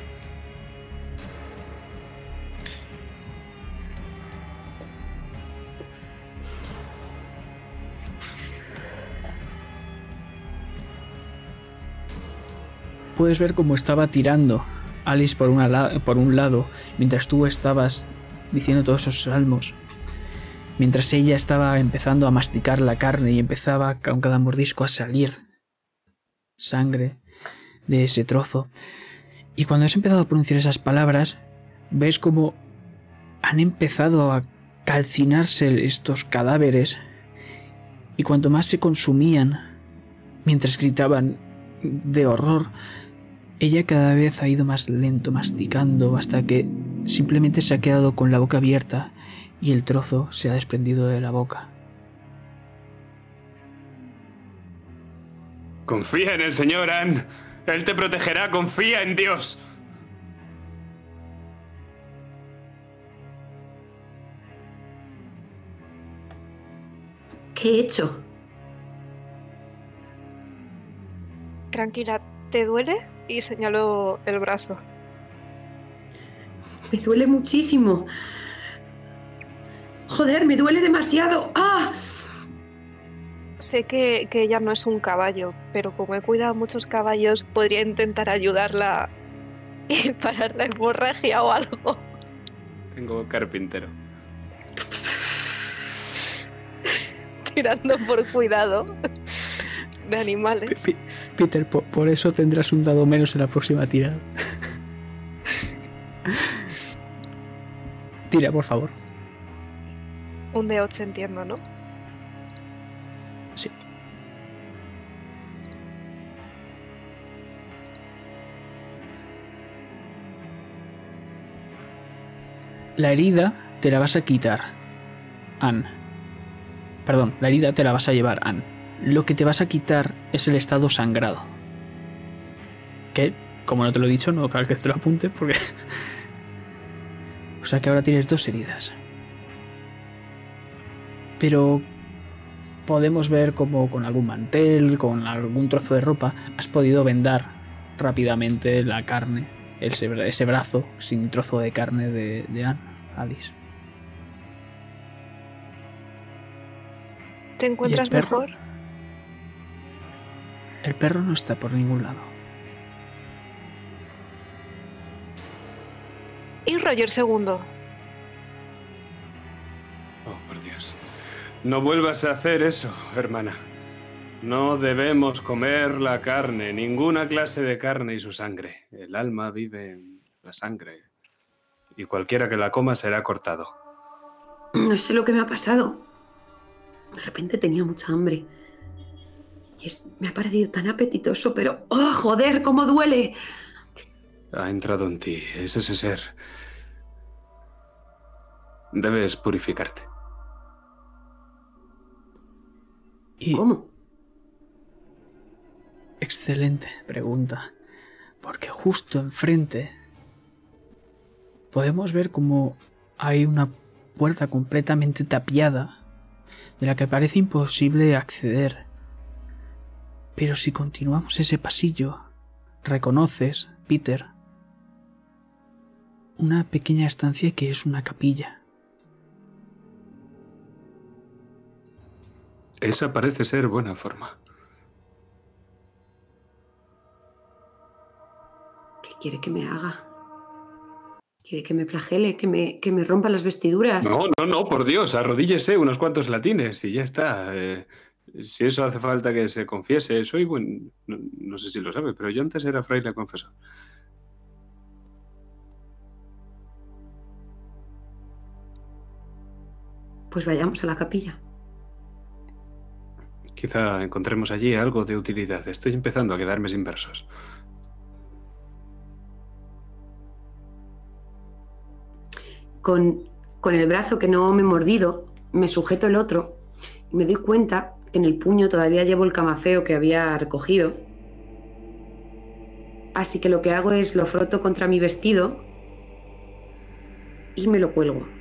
Puedes ver cómo estaba tirando Alice por, una la- por un lado mientras tú estabas diciendo todos esos salmos. Mientras ella estaba empezando a masticar la carne y empezaba con cada mordisco a salir sangre de ese trozo. Y cuando has empezado a pronunciar esas palabras, ves como han empezado a calcinarse estos cadáveres y cuanto más se consumían mientras gritaban de horror, ella cada vez ha ido más lento masticando hasta que simplemente se ha quedado con la boca abierta y el trozo se ha desprendido de la boca.
Confía en el Señor, Anne. Él te protegerá, confía en Dios.
¿Qué he hecho?
Tranquila, ¿te duele? Y señaló el brazo.
Me duele muchísimo. Joder, me duele demasiado. ¡Ah!
Sé que, que ella no es un caballo, pero como he cuidado muchos caballos, podría intentar ayudarla y parar la hemorragia o algo.
Tengo carpintero.
Tirando por cuidado de animales.
Peter, po- por, eso tendrás un dado menos en la próxima tirada. Tira, por favor.
Un de 8 entiendo, ¿no?
Sí. La herida te la vas a quitar, Ann. Perdón, la herida te la vas a llevar, Ann. Lo que te vas a quitar es el estado sangrado. Que, como no te lo he dicho, no cada vez que te lo apunte porque... o sea que ahora tienes dos heridas. Pero podemos ver como con algún mantel, con algún trozo de ropa, has podido vendar rápidamente la carne, ese, brazo sin trozo de carne de, de Anne, Alice.
¿Te encuentras
perro?
mejor?
El perro no está por ningún lado.
Y Roger segundo.
No vuelvas a hacer eso, hermana. No debemos comer la carne, ninguna clase de carne y su sangre. El alma vive en la sangre. Y cualquiera que la coma será cortado.
No sé lo que me ha pasado. De repente tenía mucha hambre. Y es- me ha parecido tan apetitoso, pero ¡oh, joder, cómo duele!
Ha entrado en ti. Es ese ser. Debes purificarte.
Y
¿Cómo?
excelente pregunta. Porque justo enfrente podemos ver como hay una puerta completamente tapiada de la que parece imposible acceder. Pero si continuamos ese pasillo, reconoces, Peter, una pequeña estancia que es una capilla.
Esa parece ser buena forma.
¿Qué quiere que me haga? ¿Quiere que me flagele? ¿Que me, que me rompa las vestiduras?
No, no, no, por Dios, arrodíllese unos cuantos latines y ya está. Eh, si eso hace falta que se confiese, soy buen. No, no sé si lo sabe, pero yo antes era fraile confesor.
Pues vayamos a la capilla.
Quizá encontremos allí algo de utilidad. Estoy empezando a quedarme sin versos.
Con, con el brazo que no me he mordido, me sujeto el otro y me doy cuenta que en el puño todavía llevo el camafeo que había recogido. Así que lo que hago es lo froto contra mi vestido y me lo cuelgo.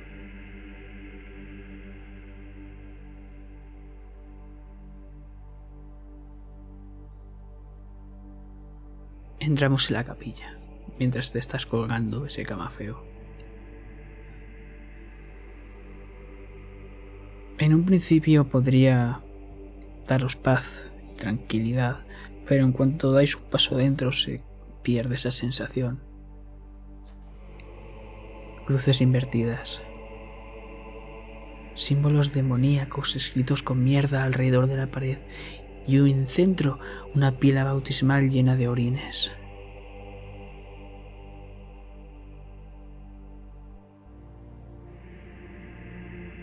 Entramos en la capilla, mientras te estás colgando ese camafeo. En un principio podría daros paz y tranquilidad, pero en cuanto dais un paso dentro se pierde esa sensación. Cruces invertidas. Símbolos demoníacos escritos con mierda alrededor de la pared y en centro una pila bautismal llena de orines.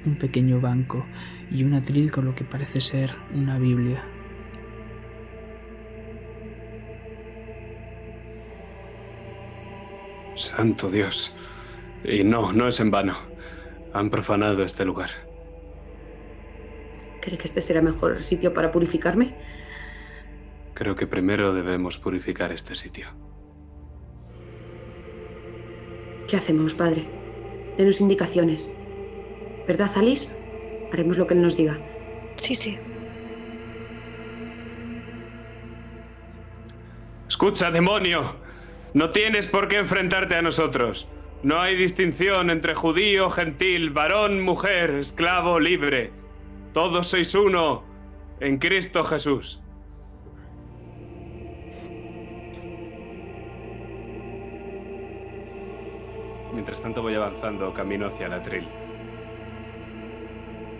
Un pequeño banco y un atril con lo que parece ser una Biblia.
Santo Dios. Y no, no es en vano. Han profanado este lugar.
¿Cree que este será mejor sitio para purificarme?
Creo que primero debemos purificar este sitio.
¿Qué hacemos, padre? Denos indicaciones. ¿Verdad, Alice? Haremos lo que él nos diga.
Sí, sí.
Escucha, demonio. No tienes por qué enfrentarte a nosotros. No hay distinción entre judío, gentil, varón, mujer, esclavo, libre. Todos sois uno en Cristo Jesús. Mientras tanto voy avanzando camino hacia la atril.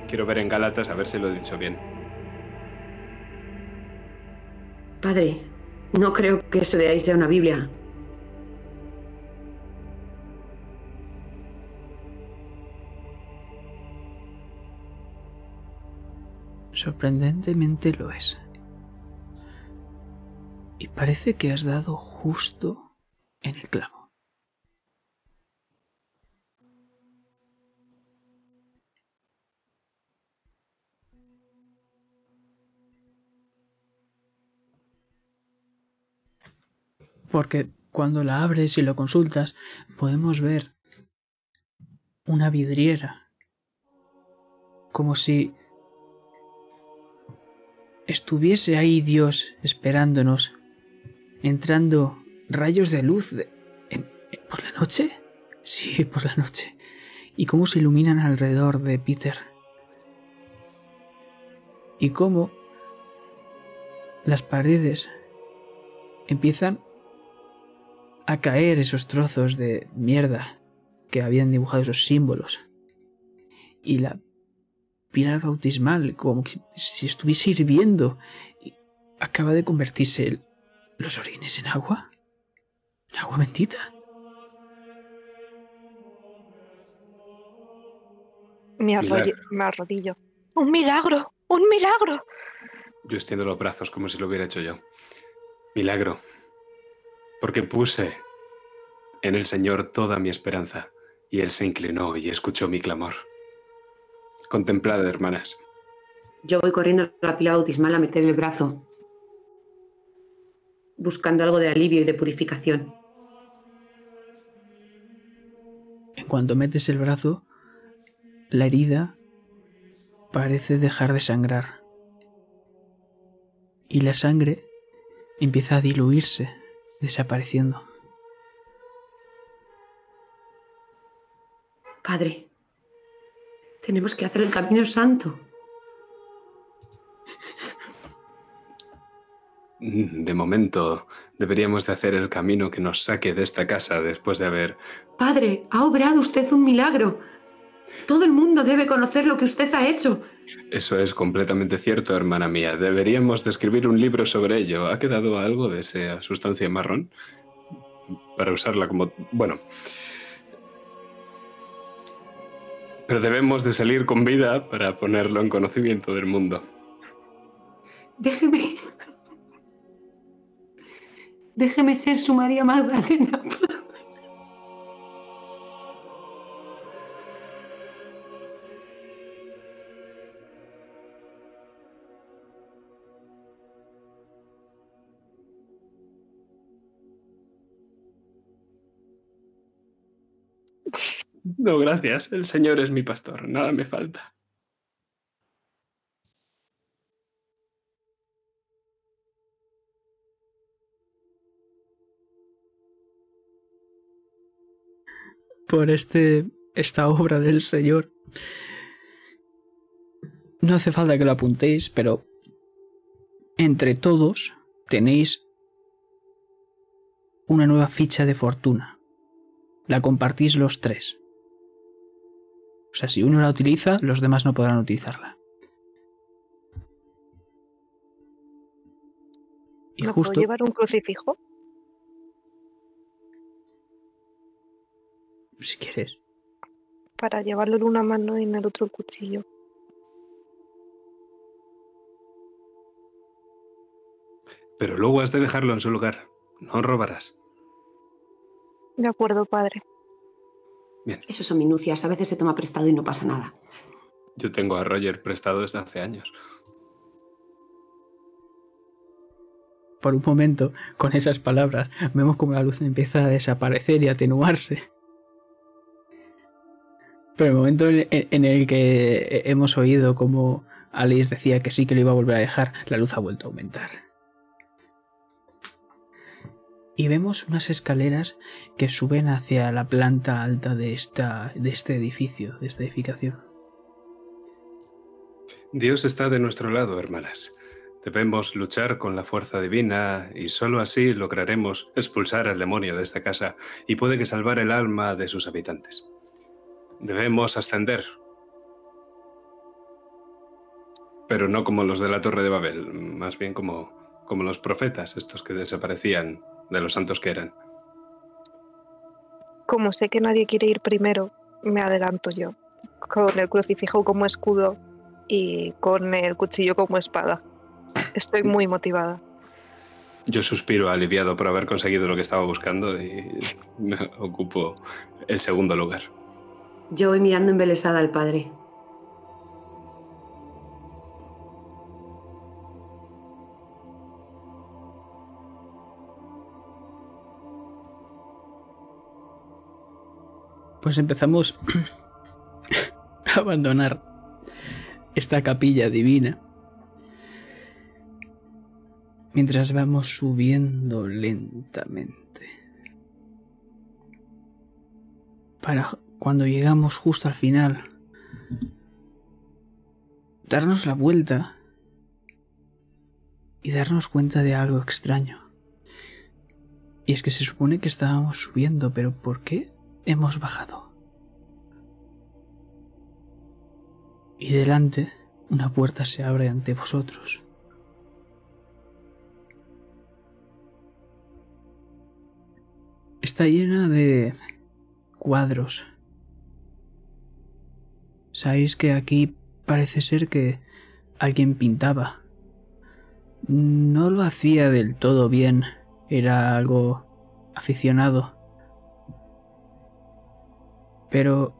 Quiero ver en Gálatas a ver si lo he dicho bien.
Padre, no creo que eso de ahí sea una Biblia.
Sorprendentemente lo es. Y parece que has dado justo en el clavo. Porque cuando la abres y lo consultas, podemos ver una vidriera. Como si estuviese ahí Dios esperándonos, entrando rayos de luz por la noche. Sí, por la noche. Y cómo se iluminan alrededor de Peter. Y cómo las paredes empiezan a caer esos trozos de mierda que habían dibujado esos símbolos. Y la pila bautismal, como que si estuviese hirviendo. Acaba de convertirse el- los orines en agua. En agua bendita.
Me, arrodillo, me arrodillo. ¡Un milagro! ¡Un milagro!
Yo extiendo los brazos como si lo hubiera hecho yo. Milagro. Porque puse en el Señor toda mi esperanza y Él se inclinó y escuchó mi clamor. Contemplad, hermanas.
Yo voy corriendo a la pila bautismal a meter el brazo, buscando algo de alivio y de purificación.
En cuanto metes el brazo, la herida parece dejar de sangrar. Y la sangre empieza a diluirse, desapareciendo.
Padre, tenemos que hacer el camino santo.
De momento, deberíamos de hacer el camino que nos saque de esta casa después de haber...
Padre, ha obrado usted un milagro. Todo el mundo debe conocer lo que usted ha hecho.
Eso es completamente cierto, hermana mía. Deberíamos de escribir un libro sobre ello. ¿Ha quedado algo de esa sustancia marrón? Para usarla como... Bueno. Pero debemos de salir con vida para ponerlo en conocimiento del mundo.
Déjeme. Déjeme ser su María Magdalena.
No, gracias. El Señor es mi pastor. Nada me falta.
por este, esta obra del Señor. No hace falta que lo apuntéis, pero entre todos tenéis una nueva ficha de fortuna. La compartís los tres. O sea, si uno la utiliza, los demás no podrán utilizarla. Y
¿No
justo
puedo llevar un crucifijo?
si quieres.
para llevarlo en una mano y en el otro el cuchillo.
Pero luego has de dejarlo en su lugar. No robarás.
De acuerdo, padre.
Bien.
Eso son minucias. A veces se toma prestado y no pasa nada.
Yo tengo a Roger prestado desde hace años.
Por un momento, con esas palabras, vemos como la luz empieza a desaparecer y a atenuarse. Pero el momento en en el que hemos oído como Alice decía que sí que lo iba a volver a dejar, la luz ha vuelto a aumentar. Y vemos unas escaleras que suben hacia la planta alta de, esta, de este edificio, de esta edificación.
Dios está de nuestro lado, hermanas. Debemos luchar con la fuerza divina y sólo así lograremos expulsar al demonio de esta casa y puede que salvar el alma de sus habitantes. Debemos ascender. Pero no como los de la Torre de Babel, más bien como, como los profetas, estos que desaparecían de los santos que eran.
Como sé que nadie quiere ir primero, me adelanto yo, con el crucifijo como escudo y con el cuchillo como espada. Estoy muy motivada.
Yo suspiro aliviado por haber conseguido lo que estaba buscando y me ocupo el segundo lugar.
Yo voy mirando embelesada al padre.
Pues empezamos a abandonar esta capilla divina. Mientras vamos subiendo lentamente. Para cuando llegamos justo al final, darnos la vuelta y darnos cuenta de algo extraño. Y es que se supone que estábamos subiendo, pero ¿por qué hemos bajado? Y delante una puerta se abre ante vosotros. Está llena de cuadros. Sabéis que aquí parece ser que alguien pintaba. No lo hacía del todo bien, era algo aficionado. Pero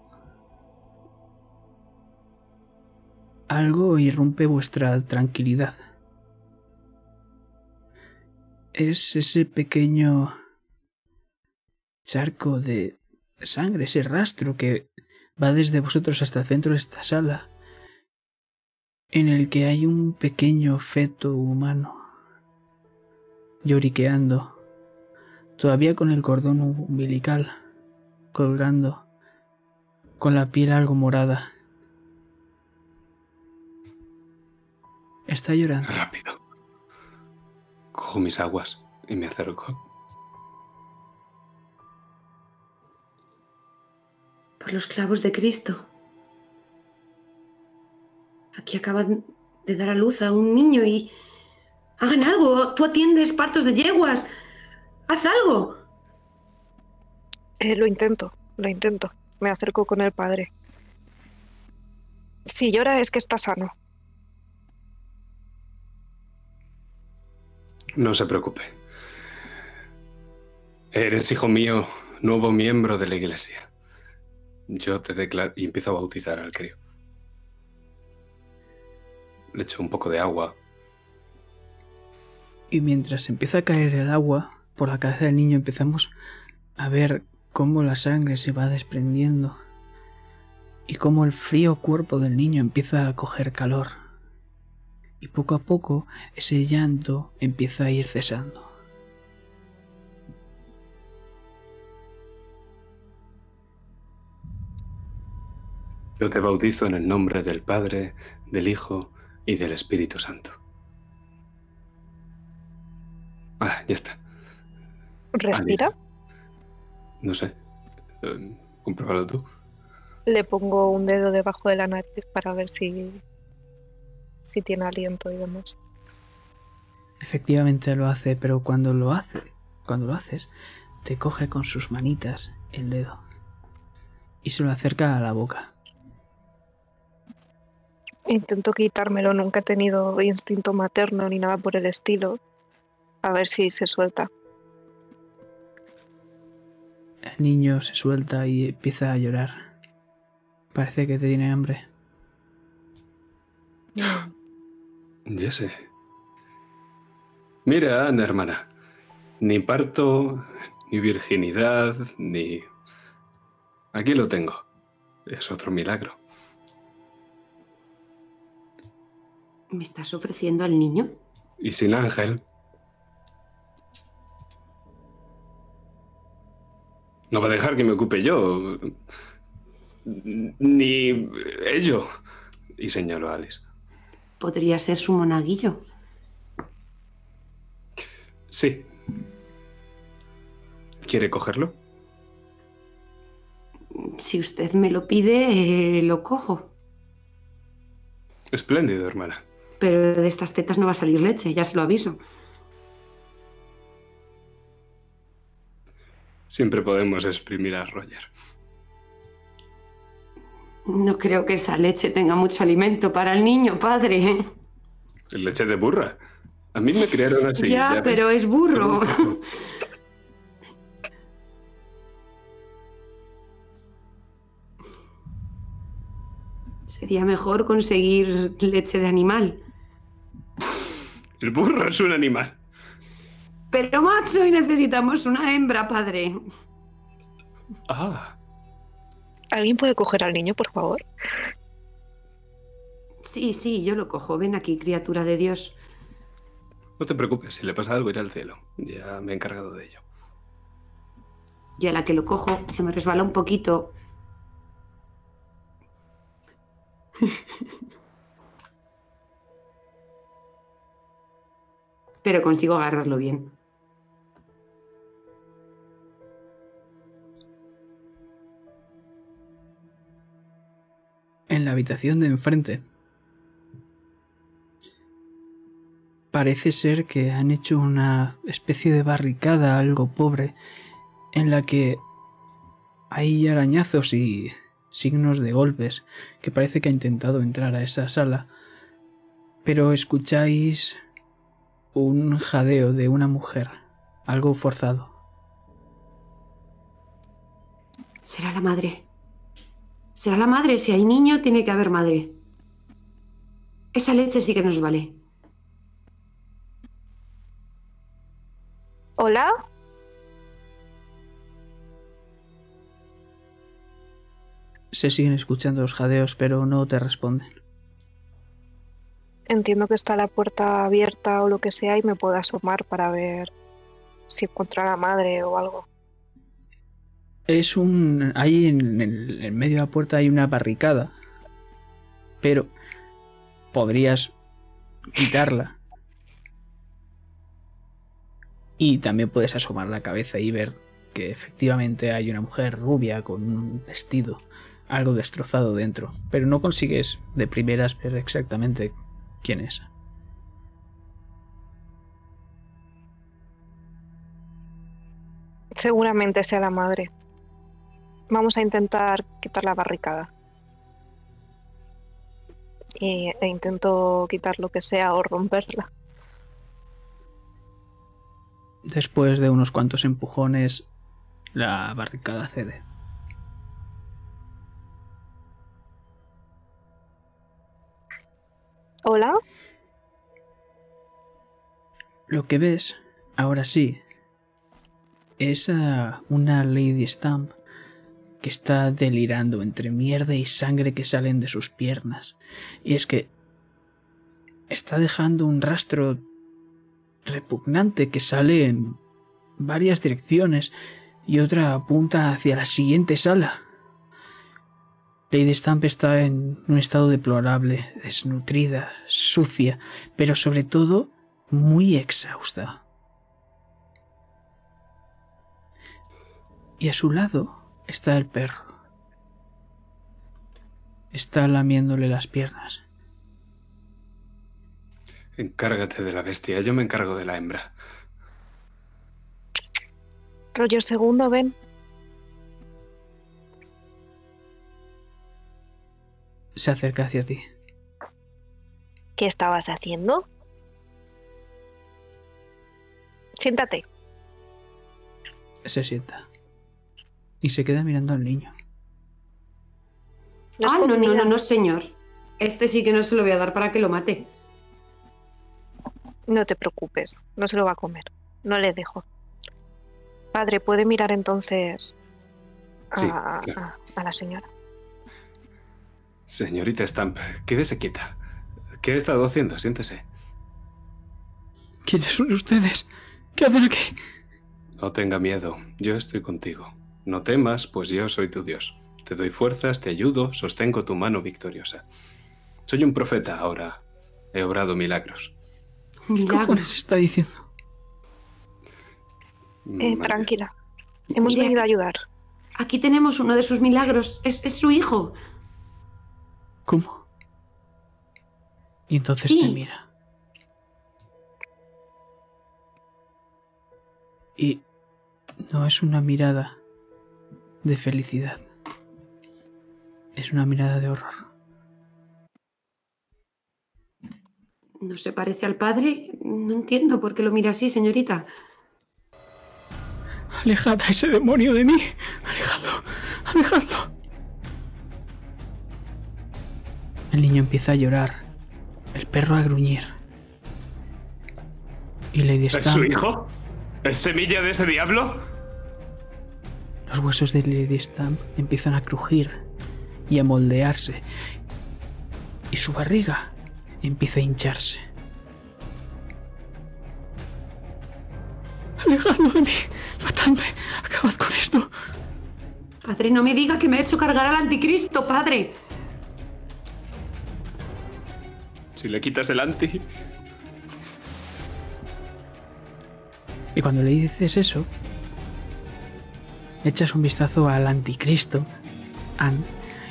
algo irrumpe vuestra tranquilidad. Es ese pequeño charco de sangre, ese rastro que va desde vosotros hasta el centro de esta sala, en el que hay un pequeño feto humano lloriqueando, todavía con el cordón umbilical colgando, con la piel algo morada. Está llorando.
Rápido. Cojo mis aguas y me acerco.
Por los clavos de Cristo. Aquí acaban de dar a luz a un niño y... Hagan algo. Tú atiendes partos de yeguas. Haz algo.
Eh, lo intento, lo intento. Me acerco con el padre. Si llora es que está sano.
No se preocupe. Eres hijo mío, nuevo miembro de la iglesia. Yo te declaro y empiezo a bautizar al crío. Le echo un poco de agua.
Y mientras empieza a caer el agua por la cabeza del niño empezamos a ver cómo la sangre se va desprendiendo y cómo el frío cuerpo del niño empieza a coger calor. Y poco a poco ese llanto empieza a ir cesando.
Yo te bautizo en el nombre del Padre, del Hijo y del Espíritu Santo. Ah, ya está.
¿Respira?
No sé. Eh, compruébalo tú.
Le pongo un dedo debajo de la nariz para ver si, si tiene aliento y demás.
Efectivamente lo hace, pero cuando lo hace, cuando lo haces, te coge con sus manitas el dedo y se lo acerca a la boca.
Intento quitármelo, nunca he tenido instinto materno ni nada por el estilo. A ver si se suelta.
El niño se suelta y empieza a llorar. Parece que tiene hambre.
Ya sé. Mira, Ana, hermana. Ni parto, ni virginidad, ni... Aquí lo tengo. Es otro milagro.
¿Me estás ofreciendo al niño?
Y sin ángel. No va a dejar que me ocupe yo. Ni ello. Y señaló a Alice.
Podría ser su monaguillo.
Sí. ¿Quiere cogerlo?
Si usted me lo pide, eh, lo cojo.
Espléndido, hermana.
Pero de estas tetas no va a salir leche, ya se lo aviso.
Siempre podemos exprimir a Roger.
No creo que esa leche tenga mucho alimento para el niño, padre.
Leche de burra. A mí me criaron así.
ya, pero es burro. Sería mejor conseguir leche de animal.
El burro es un animal.
Pero macho, y necesitamos una hembra, padre.
Ah,
¿Alguien puede coger al niño, por favor?
Sí, sí, yo lo cojo. Ven aquí, criatura de Dios.
no te preocupes, si le pasa algo irá al cielo. Ya me he encargado de ello.
Y a la que lo cojo, se me resbala un poquito. Pero consigo agarrarlo bien.
En la habitación de enfrente. Parece ser que han hecho una especie de barricada algo pobre en la que hay arañazos y signos de golpes que parece que ha intentado entrar a esa sala. Pero escucháis un jadeo de una mujer, algo forzado.
Será la madre. Será la madre. Si hay niño, tiene que haber madre. Esa leche sí que nos vale.
¿Hola?
Se siguen escuchando los jadeos, pero no te responden.
Entiendo que está la puerta abierta o lo que sea y me puedo asomar para ver si encuentro a la madre o algo.
Es un. Ahí en el en medio de la puerta hay una barricada. Pero podrías quitarla. Y también puedes asomar la cabeza y ver que efectivamente hay una mujer rubia con un vestido algo destrozado dentro. Pero no consigues de primeras ver exactamente quién es.
Seguramente sea la madre. Vamos a intentar quitar la barricada. Y, e intento quitar lo que sea o romperla.
Después de unos cuantos empujones, la barricada cede.
¿Hola?
Lo que ves, ahora sí, es a una Lady Stamp que está delirando entre mierda y sangre que salen de sus piernas. Y es que está dejando un rastro repugnante que sale en varias direcciones y otra apunta hacia la siguiente sala. Lady Stamp está en un estado deplorable, desnutrida, sucia, pero sobre todo muy exhausta. Y a su lado está el perro. Está lamiéndole las piernas.
Encárgate de la bestia, yo me encargo de la hembra.
Roger segundo, ven.
se acerca hacia ti.
¿Qué estabas haciendo? Siéntate.
Se sienta. Y se queda mirando al niño.
¿No es
ah, no, no, no, no, señor. Este sí que no se lo voy a dar para que lo mate.
No te preocupes, no se lo va a comer. No le dejo. Padre, ¿puede mirar entonces a,
Sí, claro.
a- a la señora?
Señorita Stamp, quédese quieta. ¿Qué ha estado haciendo? Siéntese.
¿Quiénes son ustedes? ¿Qué hacen aquí?
No tenga miedo, yo estoy contigo. No temas, pues yo soy tu Dios. Te doy fuerzas, te ayudo, sostengo tu mano victoriosa. Soy un profeta ahora. He obrado milagros.
¿Qué
Milagro.
cojones está diciendo?
Eh, tranquila. Hemos
Mira,
venido a ayudar.
Aquí tenemos uno de sus milagros. Es, es su hijo.
¿Cómo? Y entonces
Sí.
te mira. Y no es una mirada de felicidad. Es una mirada de horror.
¿No se parece al padre? No entiendo por qué lo mira así, señorita.
Alejad a ese demonio de mí. Alejadlo. Alejadlo. El niño empieza a llorar. El perro a gruñir. Y Lady
¿Es su hijo? ¿Es semilla de ese diablo?
Los huesos de Lady Stamp empiezan a crujir y a moldearse. Y su barriga empieza a hincharse. Alejadlo de mí. Matadme. Acabad con esto.
Padre, no me diga que me ha hecho cargar al anticristo, padre.
Si le quitas el anti...
Y cuando le dices eso, echas un vistazo al anticristo, Anne,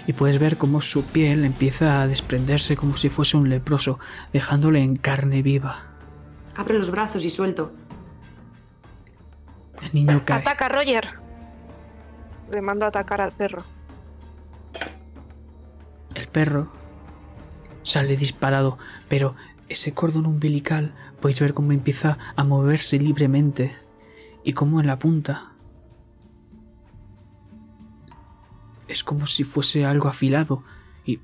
y puedes ver cómo su piel empieza a desprenderse como si fuese un leproso, dejándole en carne viva.
Abre los brazos y suelto.
El niño cae.
¡Ataca, Roger! Le mando a atacar al perro.
El perro sale disparado, pero ese cordón umbilical podéis ver cómo empieza a moverse libremente y cómo en la punta es como si fuese algo afilado y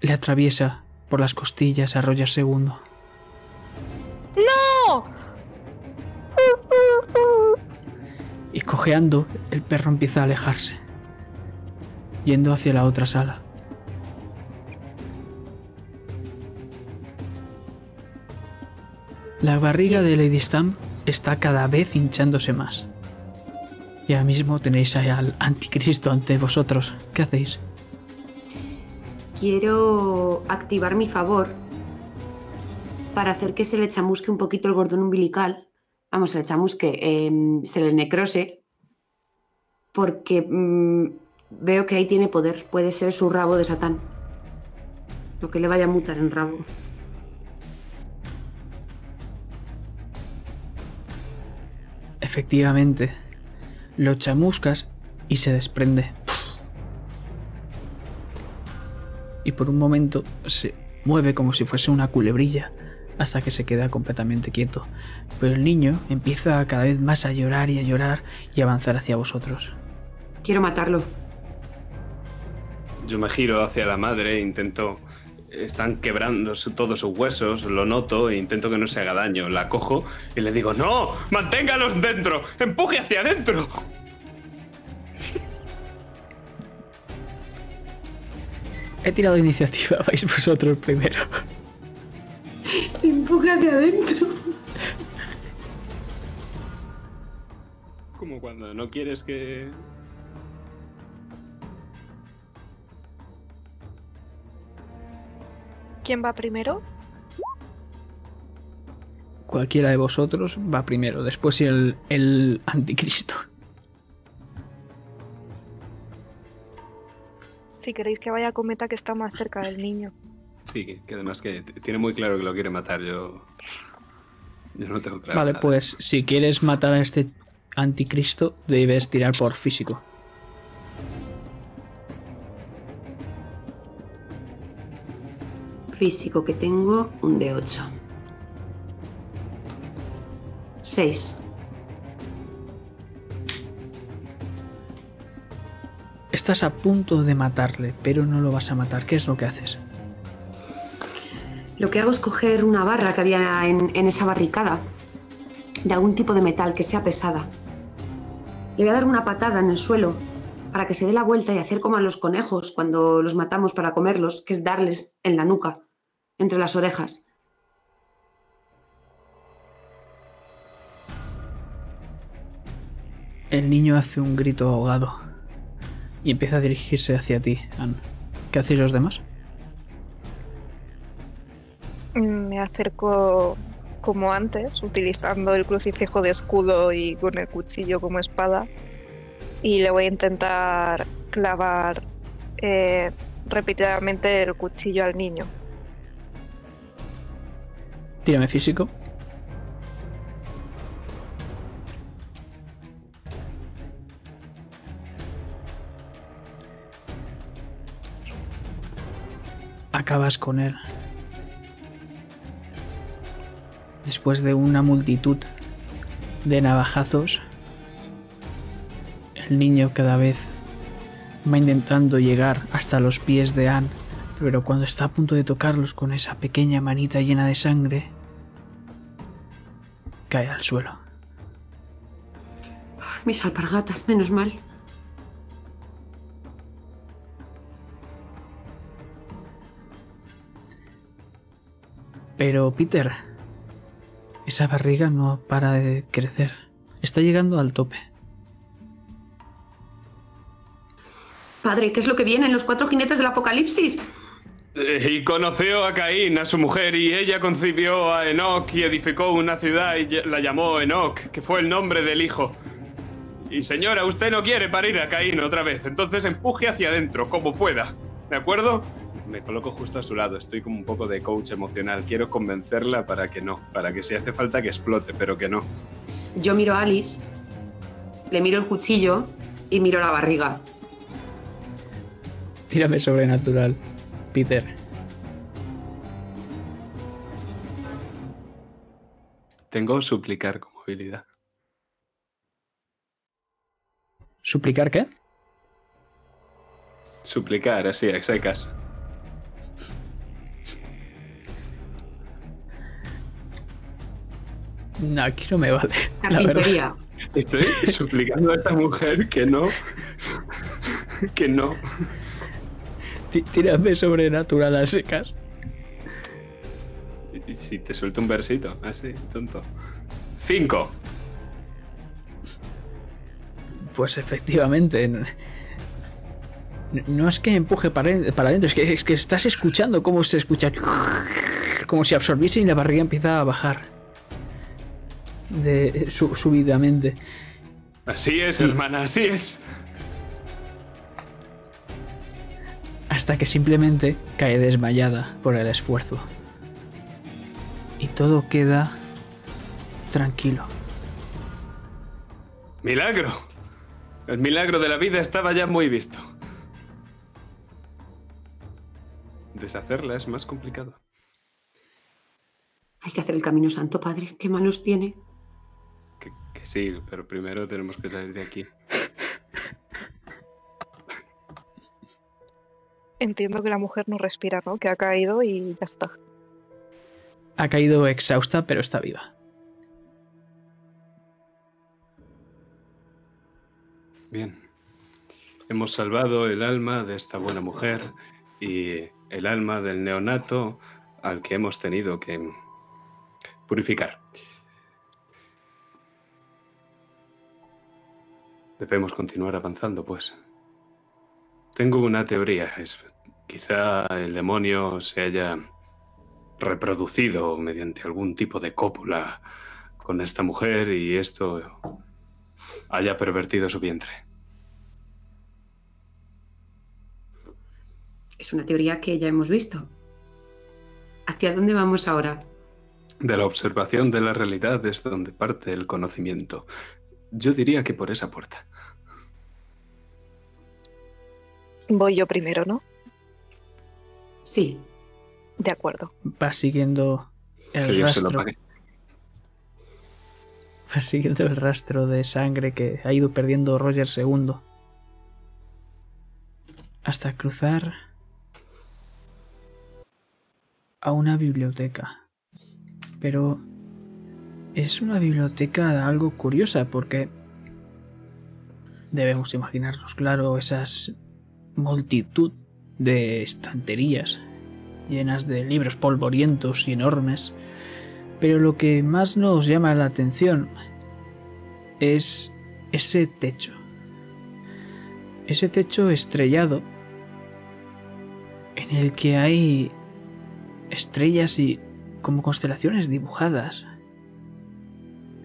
le atraviesa por las costillas a Roger II.
¡No!
Y cojeando, el perro empieza a alejarse, yendo hacia la otra sala. La barriga de Lady Stamp está cada vez hinchándose más. Y ahora mismo tenéis al anticristo ante vosotros. ¿Qué hacéis?
Quiero activar mi favor para hacer que se le chamusque un poquito el cordón umbilical. Vamos, se le chamusque, em, se le necrose. Porque mm, veo que ahí tiene poder. Puede ser su rabo de Satán. Lo que le vaya a mutar en rabo.
Efectivamente, lo chamuscas y se desprende. Y por un momento se mueve como si fuese una culebrilla hasta que se queda completamente quieto. Pero el niño empieza cada vez más a llorar y a llorar y a avanzar hacia vosotros.
Quiero matarlo.
Yo me giro hacia la madre e intento... Están quebrando todos sus huesos, lo noto e intento que no se haga daño. La cojo y le digo, ¡No! ¡Manténgalos dentro! ¡Empuje hacia adentro!
He tirado iniciativa, vais vosotros primero.
Empuja hacia adentro.
Como cuando no quieres que...
¿Quién va primero?
Cualquiera de vosotros va primero, después el, el anticristo.
Si queréis que vaya Cometa que está más cerca del niño.
Sí, que- además que tiene muy claro que lo quiere matar. Yo... Yo no tengo claro.
Vale,
nada.
pues si quieres matar a este anticristo, debes tirar por físico.
Físico que tengo un de 8. 6.
Estás a punto de matarle, pero no lo vas a matar. ¿Qué es lo que haces?
Lo que hago es coger una barra que había en, en esa barricada, de algún tipo de metal que sea pesada. Le voy a dar una patada en el suelo para que se dé la vuelta y hacer como a los conejos cuando los matamos para comerlos, que es darles en la nuca, entre las orejas.
El niño hace un grito ahogado y empieza a dirigirse hacia ti, Anne. ¿Qué hacéis los demás?
Me acerco como antes, utilizando el crucifijo de escudo y con el cuchillo como espada. Y le voy a intentar clavar eh, repetidamente el cuchillo al niño.
Tírame físico. Acabas con él. Después de una multitud de navajazos, el niño cada vez va intentando llegar hasta los pies de Anne, pero cuando está a punto de tocarlos con esa pequeña manita llena de sangre, cae al suelo.
Mis alpargatas, menos mal.
Pero Peter, esa barriga no para de crecer. Está llegando al tope.
Padre, ¿qué es lo que viene en los cuatro jinetes del apocalipsis?
Eh, Y conoció a Caín, a su mujer, y ella concibió a Enoch y edificó una ciudad y la llamó Enoch, que fue el nombre del hijo. Y señora, usted no quiere parir a Caín otra vez, entonces empuje hacia adentro, como pueda. ¿De acuerdo? Me coloco justo a su lado, estoy como un poco de coach emocional. Quiero convencerla para que no, para que si hace falta que explote, pero que no.
Yo miro a Alice, le miro el cuchillo y miro la barriga.
Tírame sobrenatural, Peter.
Tengo suplicar como habilidad.
¿Suplicar qué?
Suplicar, así, a secas.
No, aquí no me vale. La verdad.
Estoy suplicando a esta mujer que no. que no.
Tí- Tírame sobrenatural a secas.
Y si te suelto un versito, así, tonto. Cinco.
Pues efectivamente. No es que empuje para, para adentro, es que, es que estás escuchando cómo se escucha. Como si absorbiese y la barriga empieza a bajar. De, su- súbitamente.
Así es, hermana, así es.
Hasta que simplemente cae desmayada por el esfuerzo. Y todo queda tranquilo.
Milagro. El milagro de la vida estaba ya muy visto. Deshacerla es más complicado.
Hay que hacer el camino santo, padre. ¿Qué manos tiene?
Que, que sí, pero primero tenemos que salir de aquí.
Entiendo que la mujer no respira, ¿no? Que ha caído y ya está.
Ha caído exhausta, pero está viva.
Bien. Hemos salvado el alma de esta buena mujer y el alma del neonato al que hemos tenido que purificar. Debemos continuar avanzando, pues. Tengo una teoría. Es quizá el demonio se haya reproducido mediante algún tipo de cópula con esta mujer y esto haya pervertido su vientre.
Es una teoría que ya hemos visto. ¿Hacia dónde vamos ahora?
De la observación de la realidad es donde parte el conocimiento. Yo diría que por esa puerta.
Voy yo primero, ¿no?
Sí.
De acuerdo.
Va siguiendo el rastro. Va siguiendo el rastro de sangre que ha ido perdiendo Roger II. Hasta cruzar a una biblioteca. Pero es una biblioteca algo curiosa porque debemos imaginarnos, claro, esas multitud de estanterías llenas de libros polvorientos y enormes, pero lo que más nos llama la atención es ese techo. Ese techo estrellado en el que hay estrellas y como constelaciones dibujadas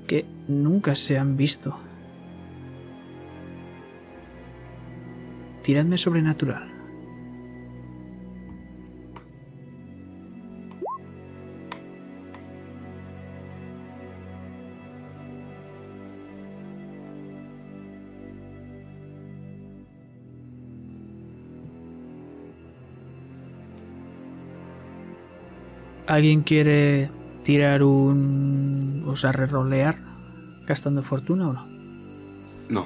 que nunca se han visto. Tiradme sobrenatural. ¿Alguien quiere tirar un... o sea, rerolear gastando fortuna o no?
No.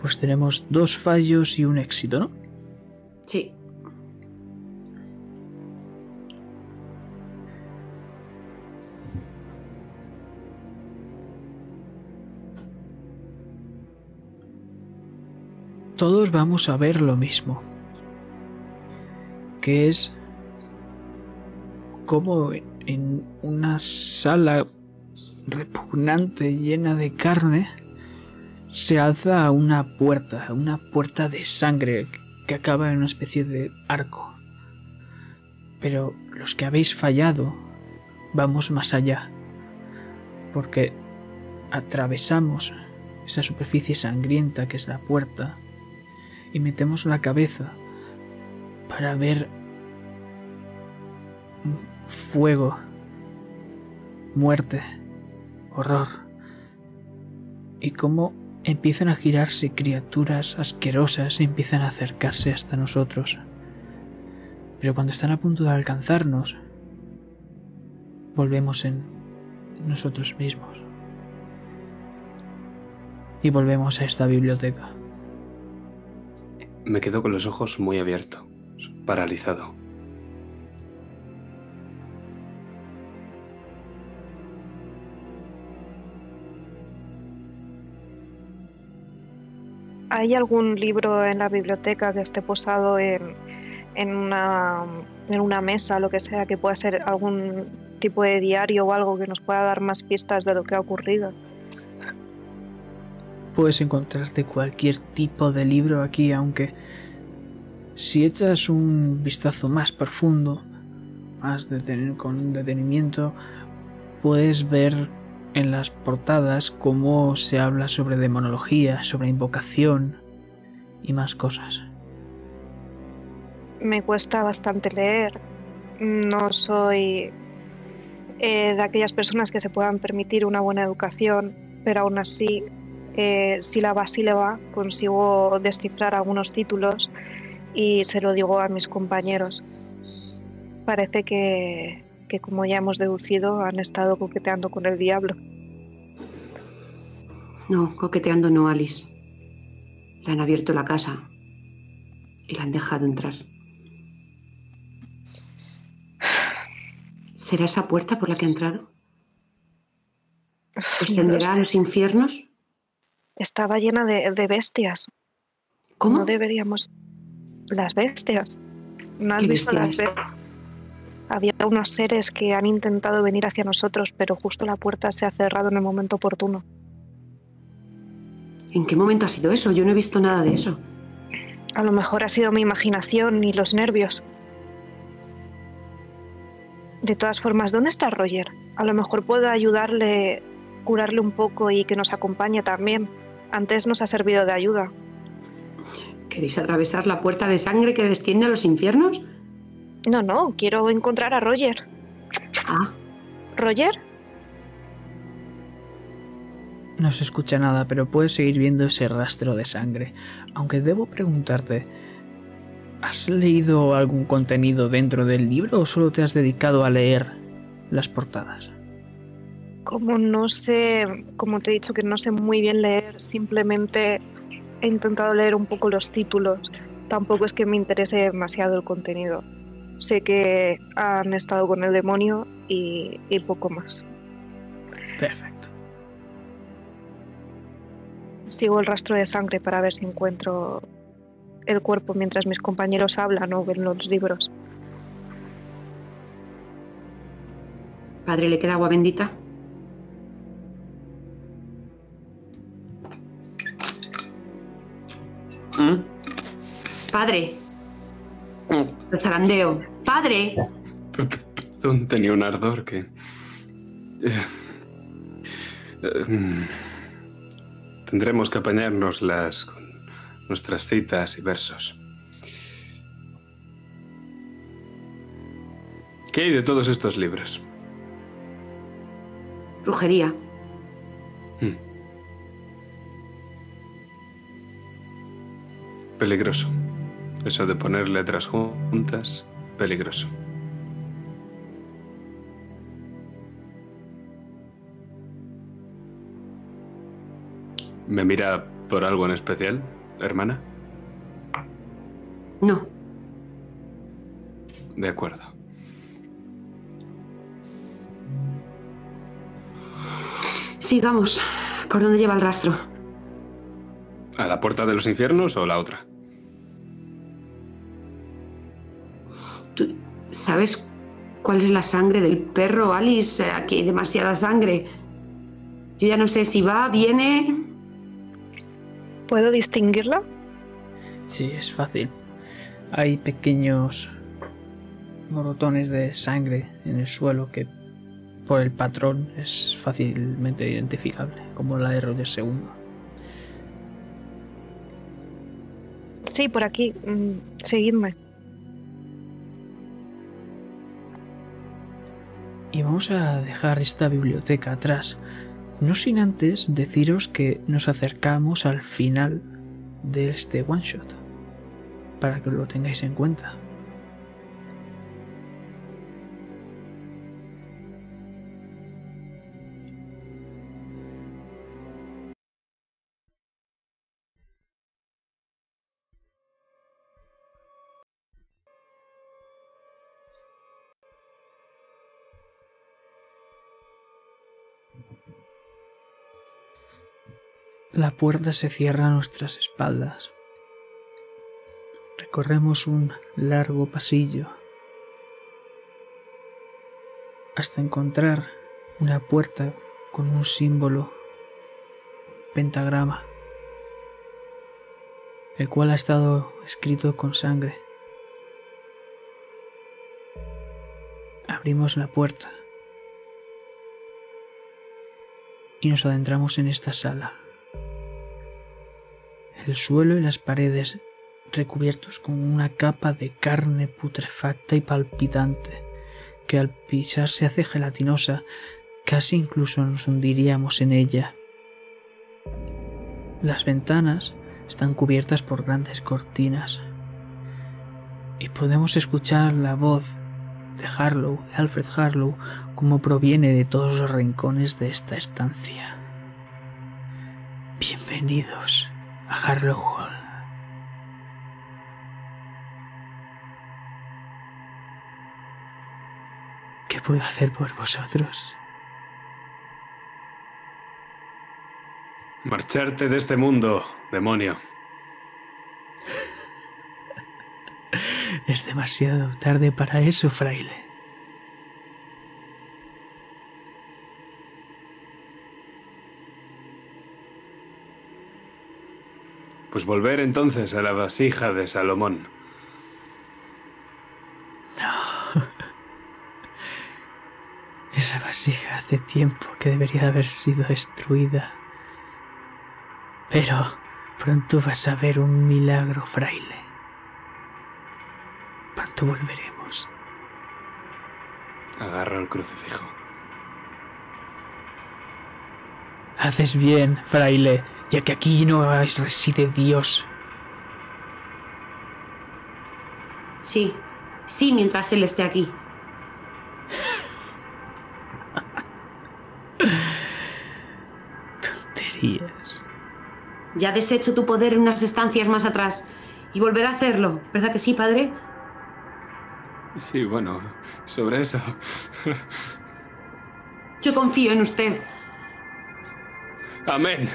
Pues tenemos dos fallos y un éxito, ¿no?
Sí.
Todos vamos a ver lo mismo que es como en una sala repugnante llena de carne se alza una puerta, una puerta de sangre que acaba en una especie de arco. Pero los que habéis fallado vamos más allá, porque atravesamos esa superficie sangrienta que es la puerta y metemos la cabeza para ver fuego, muerte, horror y cómo empiezan a girarse criaturas asquerosas y empiezan a acercarse hasta nosotros. Pero cuando están a punto de alcanzarnos, volvemos en nosotros mismos. Y volvemos a esta biblioteca.
Me quedo con los ojos muy abiertos paralizado.
¿Hay algún libro en la biblioteca que esté posado en, en, una, en una mesa, lo que sea, que pueda ser algún tipo de diario o algo que nos pueda dar más pistas de lo que ha ocurrido?
Puedes encontrarte cualquier tipo de libro aquí, aunque si echas un vistazo más profundo, más con detenimiento, puedes ver en las portadas cómo se habla sobre demonología, sobre invocación y más cosas.
Me cuesta bastante leer. No soy eh, de aquellas personas que se puedan permitir una buena educación, pero aún así, eh, sílaba a sílaba, consigo descifrar algunos títulos y se lo digo a mis compañeros. Parece que, que, como ya hemos deducido, han estado coqueteando con el diablo.
No, coqueteando no, Alice. Le han abierto la casa y la han dejado entrar. ¿Será esa puerta por la que ha entrado? ¿Extenderá a los infiernos?
Estaba llena de, de bestias.
¿Cómo?
No deberíamos las bestias. ¿No has visto las bestias? Había unos seres que han intentado venir hacia nosotros, pero justo la puerta se ha cerrado en el momento oportuno.
¿En qué momento ha sido eso? Yo no he visto nada de eso.
A lo mejor ha sido mi imaginación y los nervios. De todas formas, ¿dónde está Roger? A lo mejor puedo ayudarle, curarle un poco y que nos acompañe también. Antes nos ha servido de ayuda.
¿Queréis atravesar la puerta de sangre que desciende a los infiernos?
No, no, quiero encontrar a Roger.
Ah.
¿Roger?
No se escucha nada, pero puedes seguir viendo ese rastro de sangre. Aunque debo preguntarte, ¿Has leído algún contenido dentro del libro o solo te has dedicado a leer las portadas?
Como no sé, como te he dicho que no sé muy bien leer, simplemente he intentado leer un poco los títulos. Tampoco es que me interese demasiado el contenido. Sé que han estado con el demonio y, y poco más.
Perfecto.
Sigo el rastro de sangre para ver si encuentro el cuerpo mientras mis compañeros hablan o ven los libros.
Padre, ¿le queda agua bendita?
¿Mm?
Padre. El zarandeo. Padre.
Perdón, tenía un ardor que... eh, eh, mm, Tendremos que apañárnoslas con nuestras citas y versos. ¿Qué hay de todos estos libros?
Brujería.
Mm. Peligroso. Eso de poner letras juntas, peligroso. ¿Me mira por algo en especial, hermana?
No.
De acuerdo.
Sigamos. ¿Por dónde lleva el rastro?
¿A la puerta de los infiernos o la otra?
¿Tú sabes cuál es la sangre del perro, Alice? Aquí hay demasiada sangre. Yo ya no sé si va, viene.
¿Puedo distinguirla?
Sí, es fácil. Hay pequeños morotones de sangre en el suelo que por el patrón es fácilmente identificable, como la de Roger II.
Sí, por aquí. Mm, Seguidme.
Y vamos a dejar esta biblioteca atrás, no sin antes deciros que nos acercamos al final de este one shot, para que lo tengáis en cuenta. La puerta se cierra a nuestras espaldas. Recorremos un largo pasillo hasta encontrar una puerta con un símbolo pentagrama, el cual ha estado escrito con sangre. Abrimos la puerta y nos adentramos en esta sala. El suelo y las paredes recubiertos con una capa de carne putrefacta y palpitante, que al pisar se hace gelatinosa, casi incluso nos hundiríamos en ella. Las ventanas están cubiertas por grandes cortinas y podemos escuchar la voz de Harlow, de Alfred Harlow, como proviene de todos los rincones de esta estancia. Bienvenidos a Harlow Hall. ¿Qué puedo hacer por vosotros?
Marcharte de este mundo, demonio.
Es demasiado tarde para eso, fraile.
Pues volver entonces a la vasija de Salomón.
Esa vasija hace tiempo que debería de haber sido destruida. Pero pronto vas a ver un milagro, fraile. Pronto volveremos.
Agarro el crucifijo.
Haces bien, fraile, ya que aquí no reside Dios.
Sí, sí, mientras él esté aquí.
Tonterías.
Ya has deshecho tu poder en unas estancias más atrás. Y volverá a hacerlo, ¿verdad que sí, padre?
Sí, bueno, sobre eso.
Yo confío en usted.
Amén.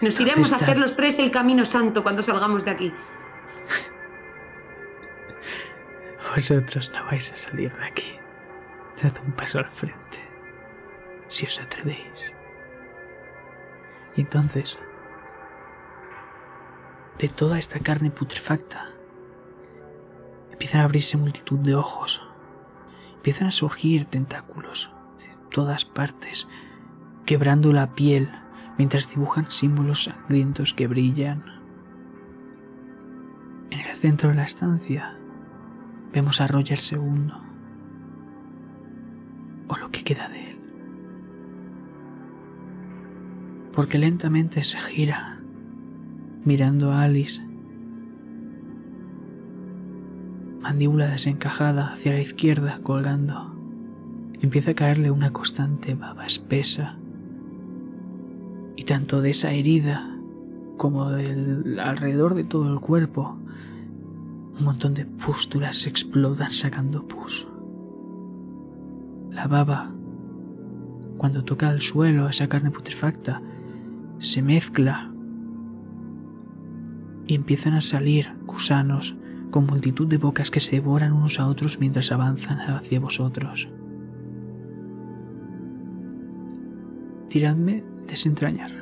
Nos iremos a hacer los tres el camino santo cuando salgamos de aquí.
Vosotros no vais a salir de aquí. Dad un paso al frente. Si os atrevéis. Y entonces, de toda esta carne putrefacta, empiezan a abrirse multitud de ojos. Empiezan a surgir tentáculos de todas partes, quebrando la piel mientras dibujan símbolos sangrientos que brillan. En el centro de la estancia vemos a Roger II, o lo que queda de él, porque lentamente se gira, mirando a Alice, mandíbula desencajada hacia la izquierda colgando. Empieza a caerle una constante baba espesa, y tanto de esa herida como del alrededor de todo el cuerpo un montón de pústulas explotan sacando pus. La baba, cuando toca el suelo, esa carne putrefacta, se mezcla y empiezan a salir gusanos con multitud de bocas que se devoran unos a otros mientras avanzan hacia vosotros. Tiradme desentrañar.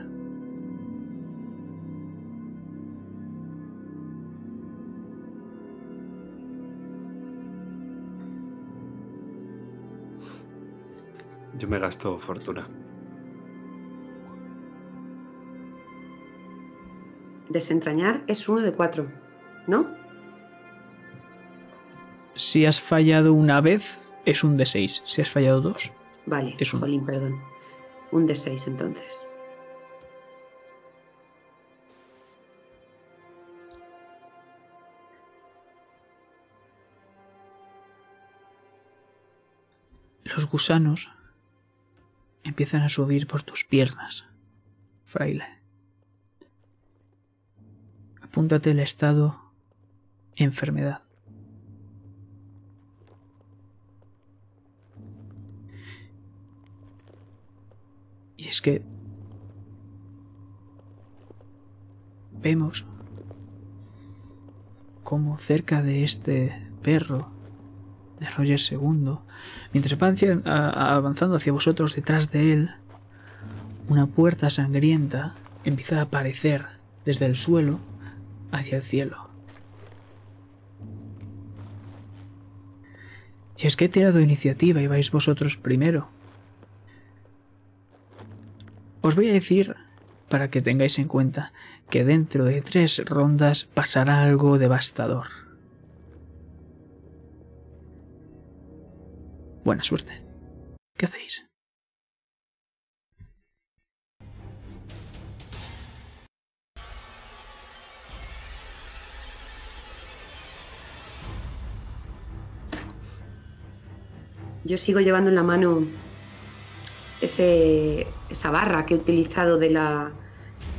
Yo me gasto fortuna.
Desentrañar es uno de cuatro, ¿no?
Si has fallado una vez, es un de 6. Si has fallado dos,
Vale,
Es un-
jolín, perdón. Un de seis entonces.
los gusanos empiezan a subir por tus piernas, fraile. Apúntate el estado enfermedad. Y es que vemos como cerca de este perro de Roger II, mientras va avanzando hacia vosotros detrás de él, una puerta sangrienta empieza a aparecer desde el suelo hacia el cielo. Y es que he tirado iniciativa y vais vosotros primero. Os voy a decir, para que tengáis en cuenta, que dentro de tres rondas pasará algo devastador. Buena suerte. ¿Qué hacéis?
Yo sigo llevando en la mano ese, esa barra que he utilizado de la,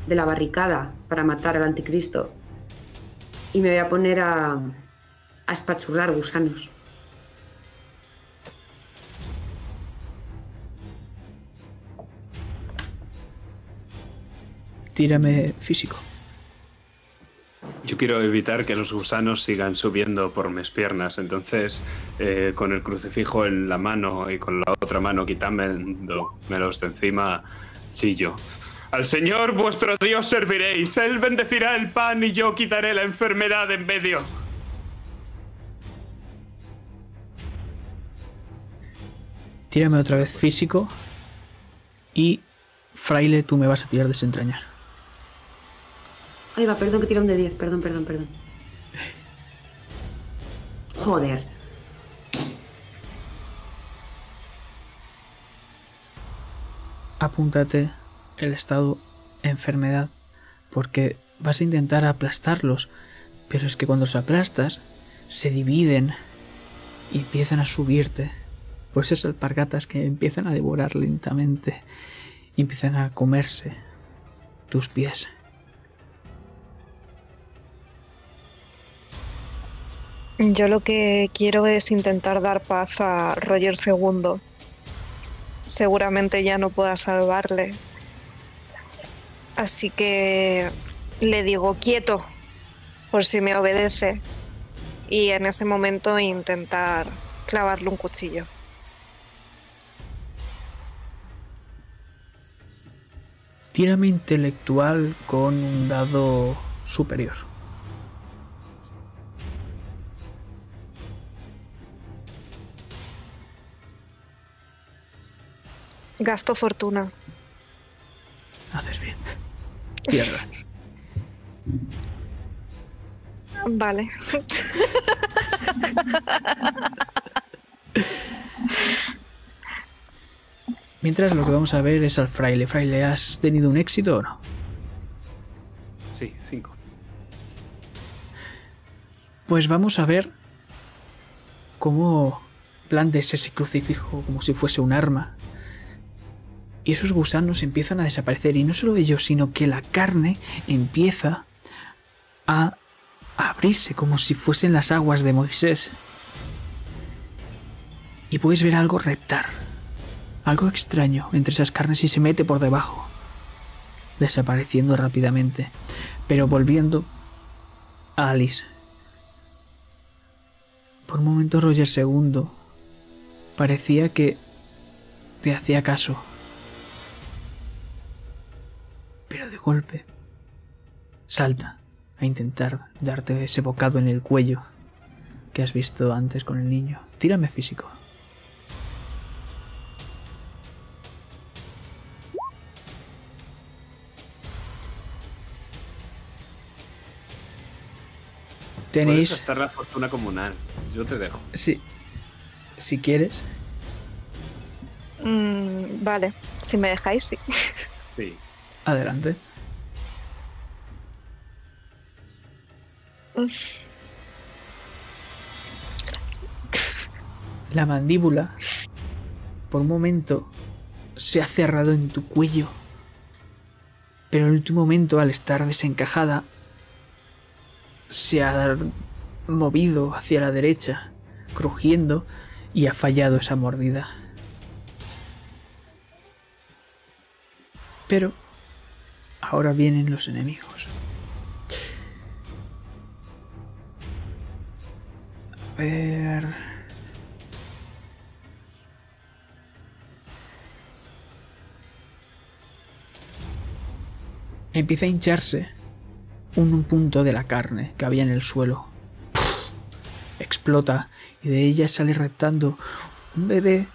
de la barricada para matar al anticristo. Y me voy a poner a, a espachurrar gusanos.
Tírame físico.
Yo quiero evitar que los gusanos sigan subiendo por mis piernas, entonces eh, con el crucifijo en la mano y con la otra mano quitándomelos de encima, chillo. Al Señor vuestro Dios serviréis, Él bendecirá el pan y yo quitaré la enfermedad en medio.
Tírame otra vez físico. Y fraile, tú me vas a tirar desentrañar.
Ahí va, perdón que tira un de 10, perdón, perdón, perdón. Joder.
Apúntate el estado enfermedad. Porque vas a intentar aplastarlos. Pero es que cuando los aplastas, se dividen y empiezan a subirte. Pues esas alpargatas que empiezan a devorar lentamente y empiezan a comerse tus pies.
Yo lo que quiero es intentar dar paz a Roger II. Seguramente ya no pueda salvarle. Así que le digo quieto, por si me obedece. Y en ese momento intentar clavarle un cuchillo.
Tírame intelectual con un dado superior.
Gasto fortuna.
Haces bien. Tierra.
Vale.
Mientras lo que vamos a ver es al fraile. Fraile, ¿has tenido un éxito o no?
Sí, cinco.
Pues vamos a ver cómo plantes ese crucifijo como si fuese un arma. Y esos gusanos empiezan a desaparecer. Y no solo ellos, sino que la carne empieza a abrirse como si fuesen las aguas de Moisés. Y puedes ver algo reptar. Algo extraño entre esas carnes y se mete por debajo. Desapareciendo rápidamente. Pero volviendo a Alice. Por un momento Roger II parecía que te hacía caso. Golpe salta a intentar darte ese bocado en el cuello que has visto antes con el niño. Tírame físico.
Puedes
Tenéis...
gastar la fortuna comunal. Yo te dejo.
Sí. Si quieres.
Mm, vale, si me dejáis, sí.
Sí.
Adelante. La mandíbula, por un momento, se ha cerrado en tu cuello. Pero en el último momento, al estar desencajada, se ha movido hacia la derecha, crujiendo, y ha fallado esa mordida. Pero ahora vienen los enemigos. Ver. Empieza a hincharse un punto de la carne que había en el suelo. Explota y de ella sale reptando un bebé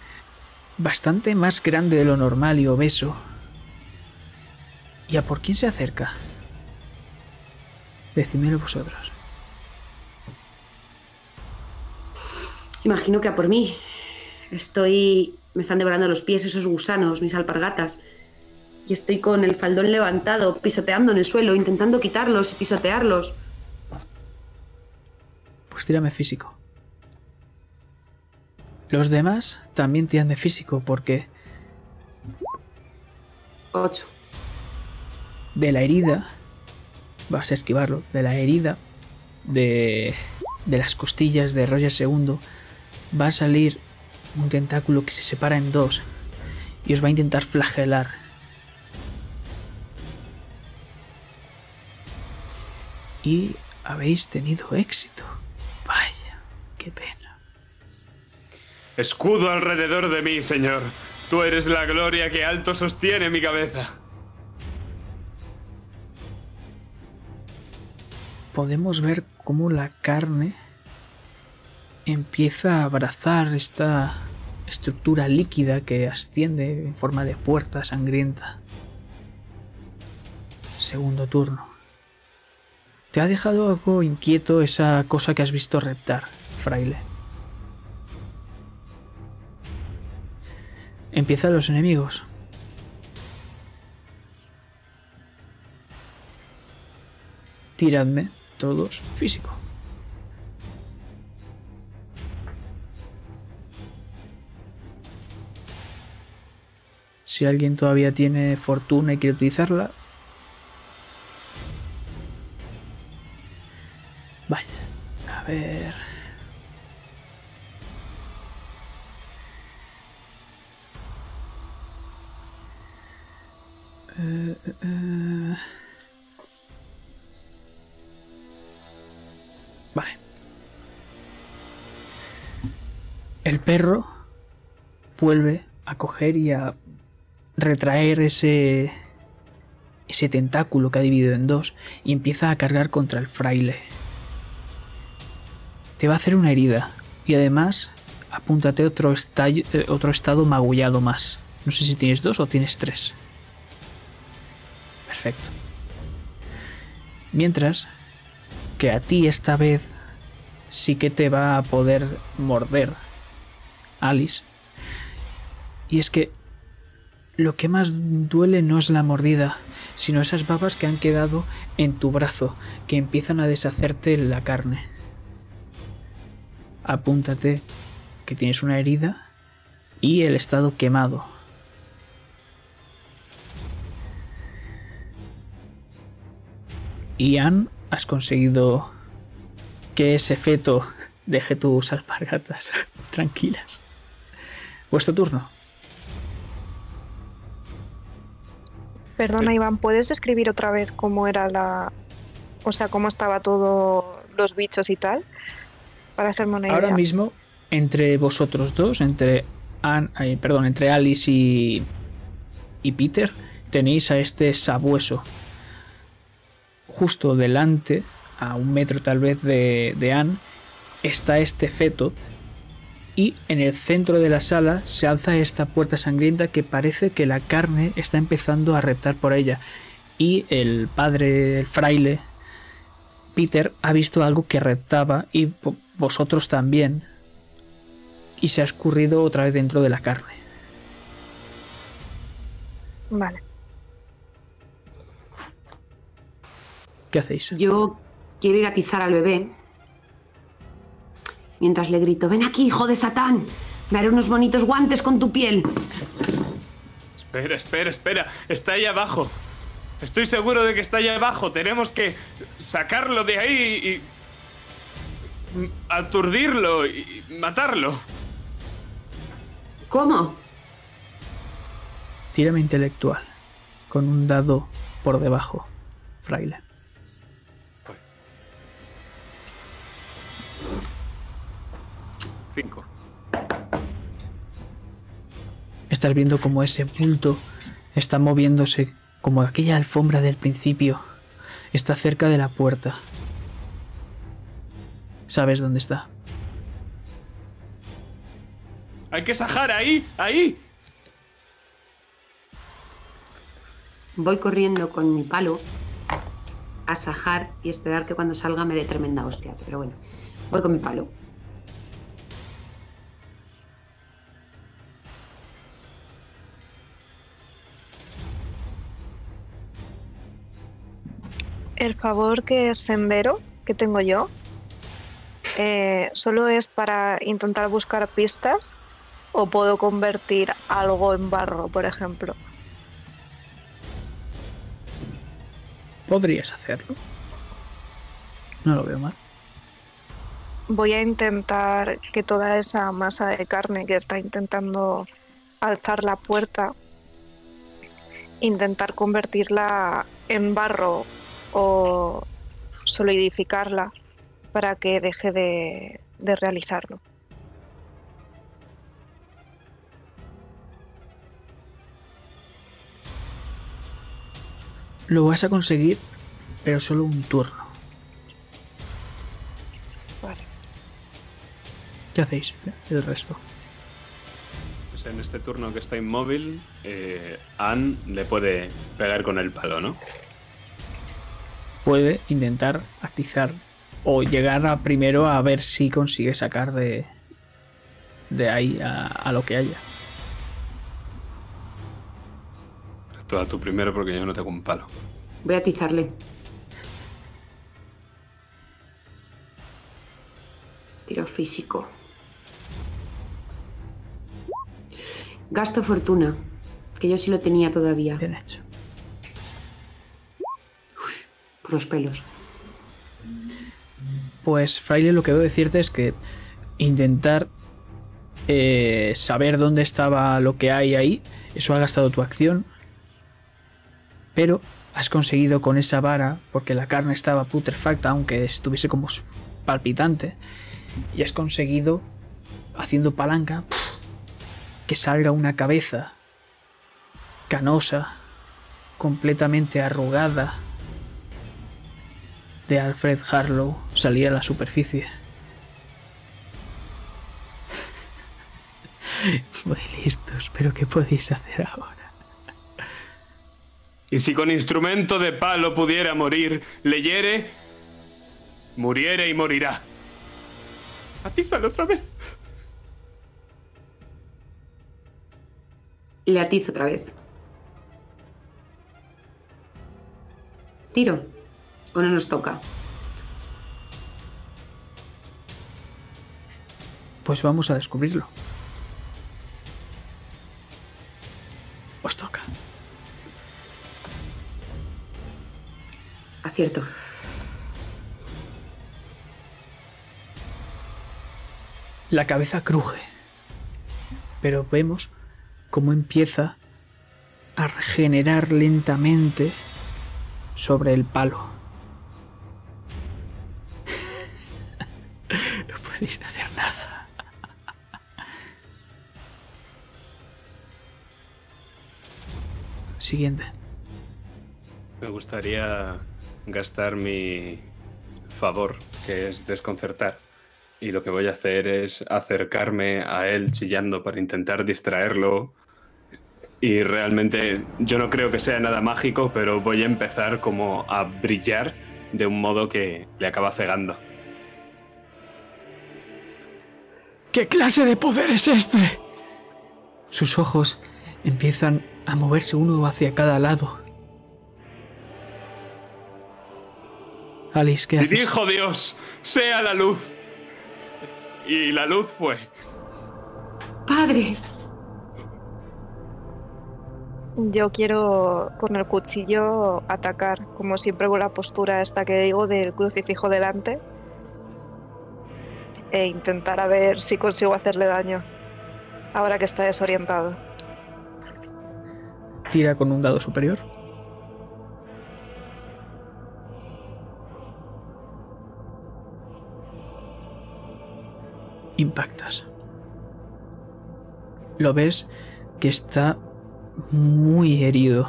bastante más grande de lo normal y obeso. ¿Y a por quién se acerca? Decídmelo vosotros.
Imagino que a por mí. Estoy. Me están devorando los pies esos gusanos, mis alpargatas. Y estoy con el faldón levantado, pisoteando en el suelo, intentando quitarlos y pisotearlos.
Pues tírame físico. Los demás también tiran físico porque
Ocho.
de la herida vas a esquivarlo. De la herida de, de las costillas de Roger II va a salir un tentáculo que se separa en dos y os va a intentar flagelar. Y habéis tenido éxito. Vaya, qué pena.
Escudo alrededor de mí, Señor. Tú eres la gloria que alto sostiene mi cabeza.
podemos ver cómo la carne empieza a abrazar esta estructura líquida que asciende en forma de puerta sangrienta. Segundo turno. Te ha dejado algo inquieto esa cosa que has visto reptar, fraile. Empiezan los enemigos. Tiradme todos físico. Si alguien todavía tiene fortuna y quiere utilizarla. Vaya, a ver. Vale. El perro vuelve a coger y a retraer ese ese tentáculo que ha dividido en dos y empieza a cargar contra el fraile. Te va a hacer una herida y además apúntate otro, eh, otro estado magullado más. No sé si tienes dos o tienes tres. Perfecto. Mientras que a ti esta vez sí que te va a poder morder Alice. Y es que lo que más duele no es la mordida, sino esas babas que han quedado en tu brazo, que empiezan a deshacerte la carne. Apúntate que tienes una herida y el estado quemado. Ian, has conseguido que ese feto deje tus alpargatas tranquilas. Vuestro turno.
Perdona, Iván, ¿puedes describir otra vez cómo era la. O sea, cómo estaba todo los bichos y tal? Para hacerme una idea.
Ahora mismo, entre vosotros dos, entre Ann- ay, perdón, entre Alice y, y Peter, tenéis a este sabueso. Justo delante, a un metro tal vez de, de Anne, está este feto. Y en el centro de la sala se alza esta puerta sangrienta que parece que la carne está empezando a reptar por ella. Y el padre, el fraile, Peter ha visto algo que reptaba y vo- vosotros también. Y se ha escurrido otra vez dentro de la carne.
Vale.
¿Qué hacéis?
Yo quiero ir a atizar al bebé. Mientras le grito, ven aquí, hijo de Satán. Me haré unos bonitos guantes con tu piel.
Espera, espera, espera. Está ahí abajo. Estoy seguro de que está ahí abajo. Tenemos que sacarlo de ahí y. aturdirlo y matarlo.
¿Cómo?
Tírame intelectual. Con un dado por debajo. Fraile.
Cinco.
Estás viendo como ese bulto está moviéndose como aquella alfombra del principio. Está cerca de la puerta. ¿Sabes dónde está?
Hay que sajar ahí, ahí.
Voy corriendo con mi palo a sajar y esperar que cuando salga me dé tremenda hostia. Pero bueno, voy con mi palo.
El favor que es sendero que tengo yo eh, solo es para intentar buscar pistas o puedo convertir algo en barro, por ejemplo.
Podrías hacerlo. No lo veo mal.
Voy a intentar que toda esa masa de carne que está intentando alzar la puerta, intentar convertirla en barro o solidificarla para que deje de, de realizarlo.
Lo vas a conseguir, pero solo un turno.
Vale.
¿Qué hacéis? El resto.
Pues en este turno que está inmóvil, eh, Anne le puede pegar con el palo, ¿no?
puede intentar atizar o llegar a primero a ver si consigue sacar de, de ahí a, lo que haya.
Tú a tú primero porque yo no tengo un palo.
Voy a atizarle. Tiro físico. Gasto fortuna, que yo sí lo tenía todavía.
Bien hecho.
Los pelos.
Pues, Fraile, lo que debo decirte es que intentar eh, saber dónde estaba lo que hay ahí, eso ha gastado tu acción, pero has conseguido con esa vara, porque la carne estaba putrefacta, aunque estuviese como palpitante, y has conseguido, haciendo palanca, que salga una cabeza canosa, completamente arrugada, de Alfred Harlow salir a la superficie. Muy listos, pero ¿qué podéis hacer ahora?
Y si con instrumento de palo pudiera morir, leyere, muriere y morirá. Atízalo otra vez.
Le atizo otra vez. Tiro. ¿O no nos toca?
Pues vamos a descubrirlo. Os toca.
Acierto.
La cabeza cruje. Pero vemos cómo empieza a regenerar lentamente sobre el palo. Podéis hacer nada. Siguiente.
Me gustaría gastar mi favor, que es desconcertar. Y lo que voy a hacer es acercarme a él chillando para intentar distraerlo. Y realmente yo no creo que sea nada mágico, pero voy a empezar como a brillar de un modo que le acaba cegando.
¿Qué clase de poder es este? Sus ojos empiezan a moverse uno hacia cada lado. Alice, ¿qué
Y
haces?
dijo Dios, sea la luz. Y la luz fue.
¡Padre!
Yo quiero con el cuchillo atacar, como siempre con la postura esta que digo del crucifijo delante. E intentar a ver si consigo hacerle daño. Ahora que está desorientado.
Tira con un dado superior. Impactas. Lo ves que está muy herido.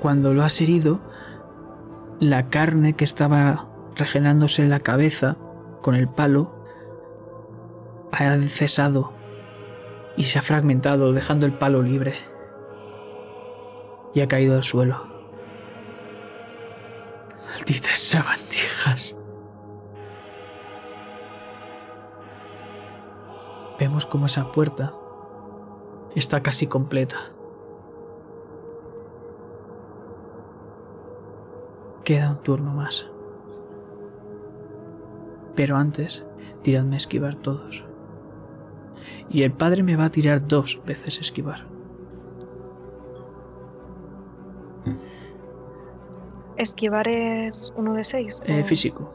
Cuando lo has herido, la carne que estaba regenerándose en la cabeza con el palo ha cesado y se ha fragmentado dejando el palo libre y ha caído al suelo. Malditas sabandijas. Vemos como esa puerta está casi completa. Queda un turno más. Pero antes, tiradme a esquivar todos. Y el padre me va a tirar dos veces esquivar.
Esquivar es uno de seis.
Eh, físico.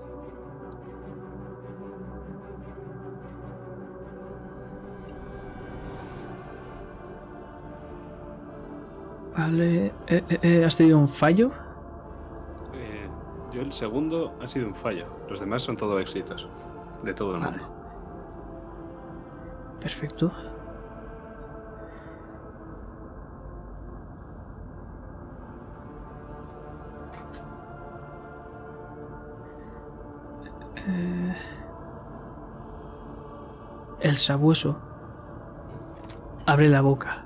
Vale. eh, eh, eh, ¿Has tenido un fallo?
Yo el segundo ha sido un fallo. Los demás son todo éxitos. De todo el
Vale.
mundo.
Perfecto. Eh, El sabueso abre la boca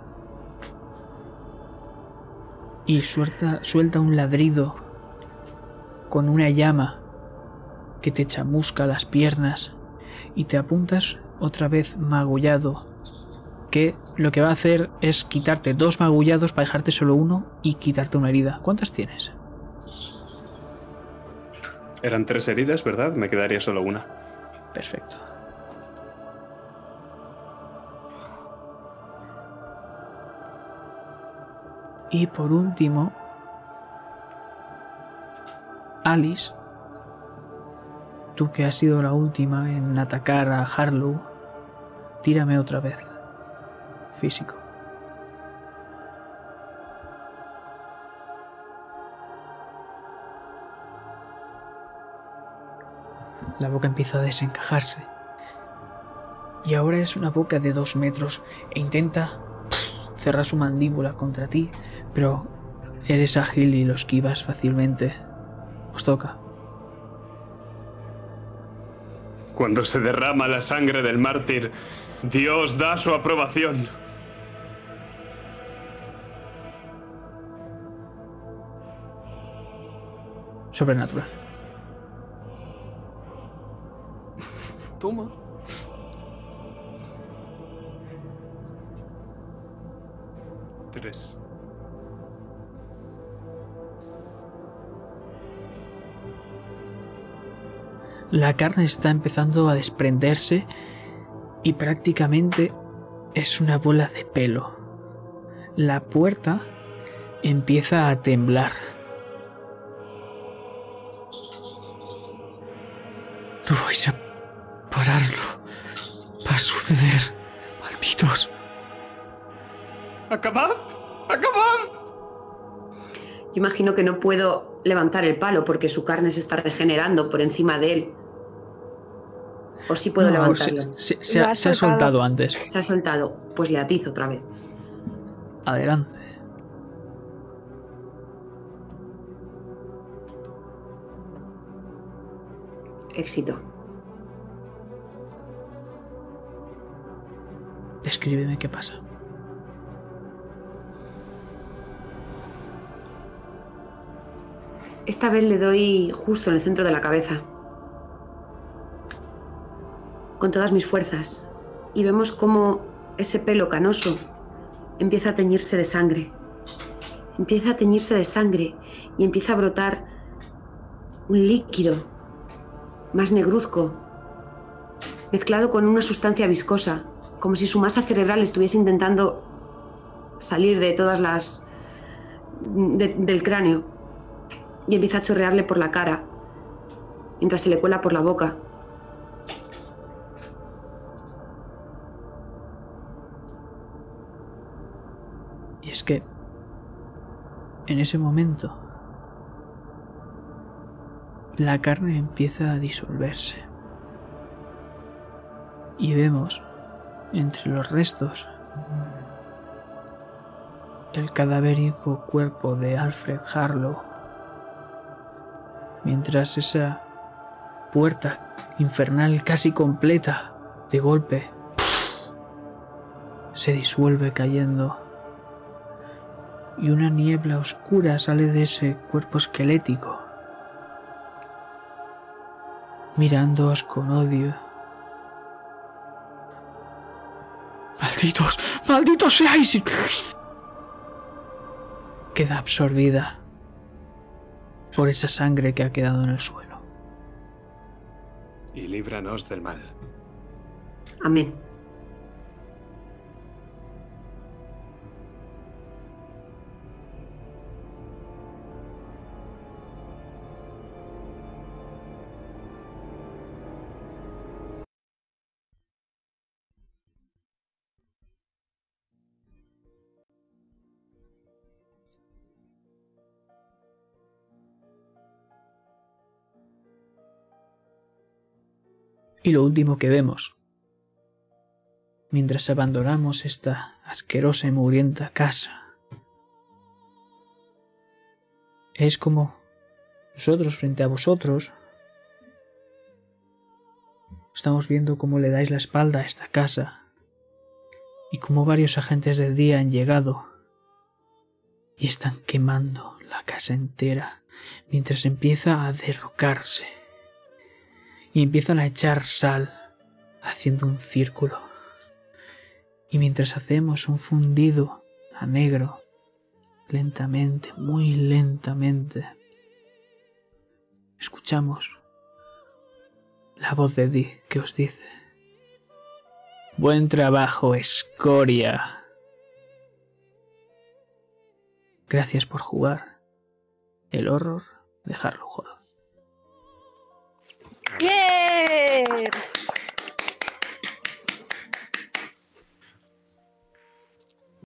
y suelta, suelta un ladrido con una llama que te chamusca las piernas y te apuntas otra vez magullado que lo que va a hacer es quitarte dos magullados para dejarte solo uno y quitarte una herida. ¿Cuántas tienes?
Eran tres heridas, ¿verdad? Me quedaría solo una.
Perfecto. Y por último, Alice, tú que has sido la última en atacar a Harlow, tírame otra vez. Físico. La boca empieza a desencajarse. Y ahora es una boca de dos metros e intenta cerrar su mandíbula contra ti, pero eres ágil y lo esquivas fácilmente. Os toca.
Cuando se derrama la sangre del mártir, Dios da su aprobación.
Sobrenatural.
Toma.
La carne está empezando a desprenderse y prácticamente es una bola de pelo. La puerta empieza a temblar. No vais a pararlo. Va a suceder. Malditos.
¡Acabad! ¡Acabad!
Yo imagino que no puedo levantar el palo porque su carne se está regenerando por encima de él. O sí puedo
No,
levantarlo.
se, se- ha, se
soltado
antes.
Se ha soltado. Pues le atizo otra vez.
Adelante.
Éxito.
Descríbeme qué pasa.
Esta vez le doy justo en el centro de la cabeza. Con todas mis fuerzas. Y vemos cómo ese pelo canoso empieza a teñirse de sangre. Empieza a teñirse de sangre y empieza a brotar un líquido más negruzco, mezclado con una sustancia viscosa, como si su masa cerebral estuviese intentando salir de todas las... de- del cráneo y empieza a chorrearle por la cara, mientras se le cuela por la boca.
Es que en ese momento la carne empieza a disolverse. Y vemos entre los restos el cadavérico cuerpo de Alfred Harlow, mientras esa puerta infernal casi completa de golpe se disuelve cayendo y una niebla oscura sale de ese cuerpo esquelético, mirándoos con odio. ¡Malditos! ¡Malditos seáis! Queda absorbida por esa sangre que ha quedado en el suelo.
Y líbranos del mal.
Amén.
Y lo último que vemos, mientras abandonamos esta asquerosa y mugrienta casa, es como nosotros frente a vosotros estamos viendo cómo le dais la espalda a esta casa y cómo varios agentes del día han llegado y están quemando la casa entera mientras empieza a derrocarse y empiezan a echar sal haciendo un círculo. Y mientras hacemos un fundido a negro, lentamente, muy lentamente, escuchamos la voz de Di que os dice, buen trabajo, escoria. Gracias por jugar. El horror, dejarlo jugar.
¡Bien!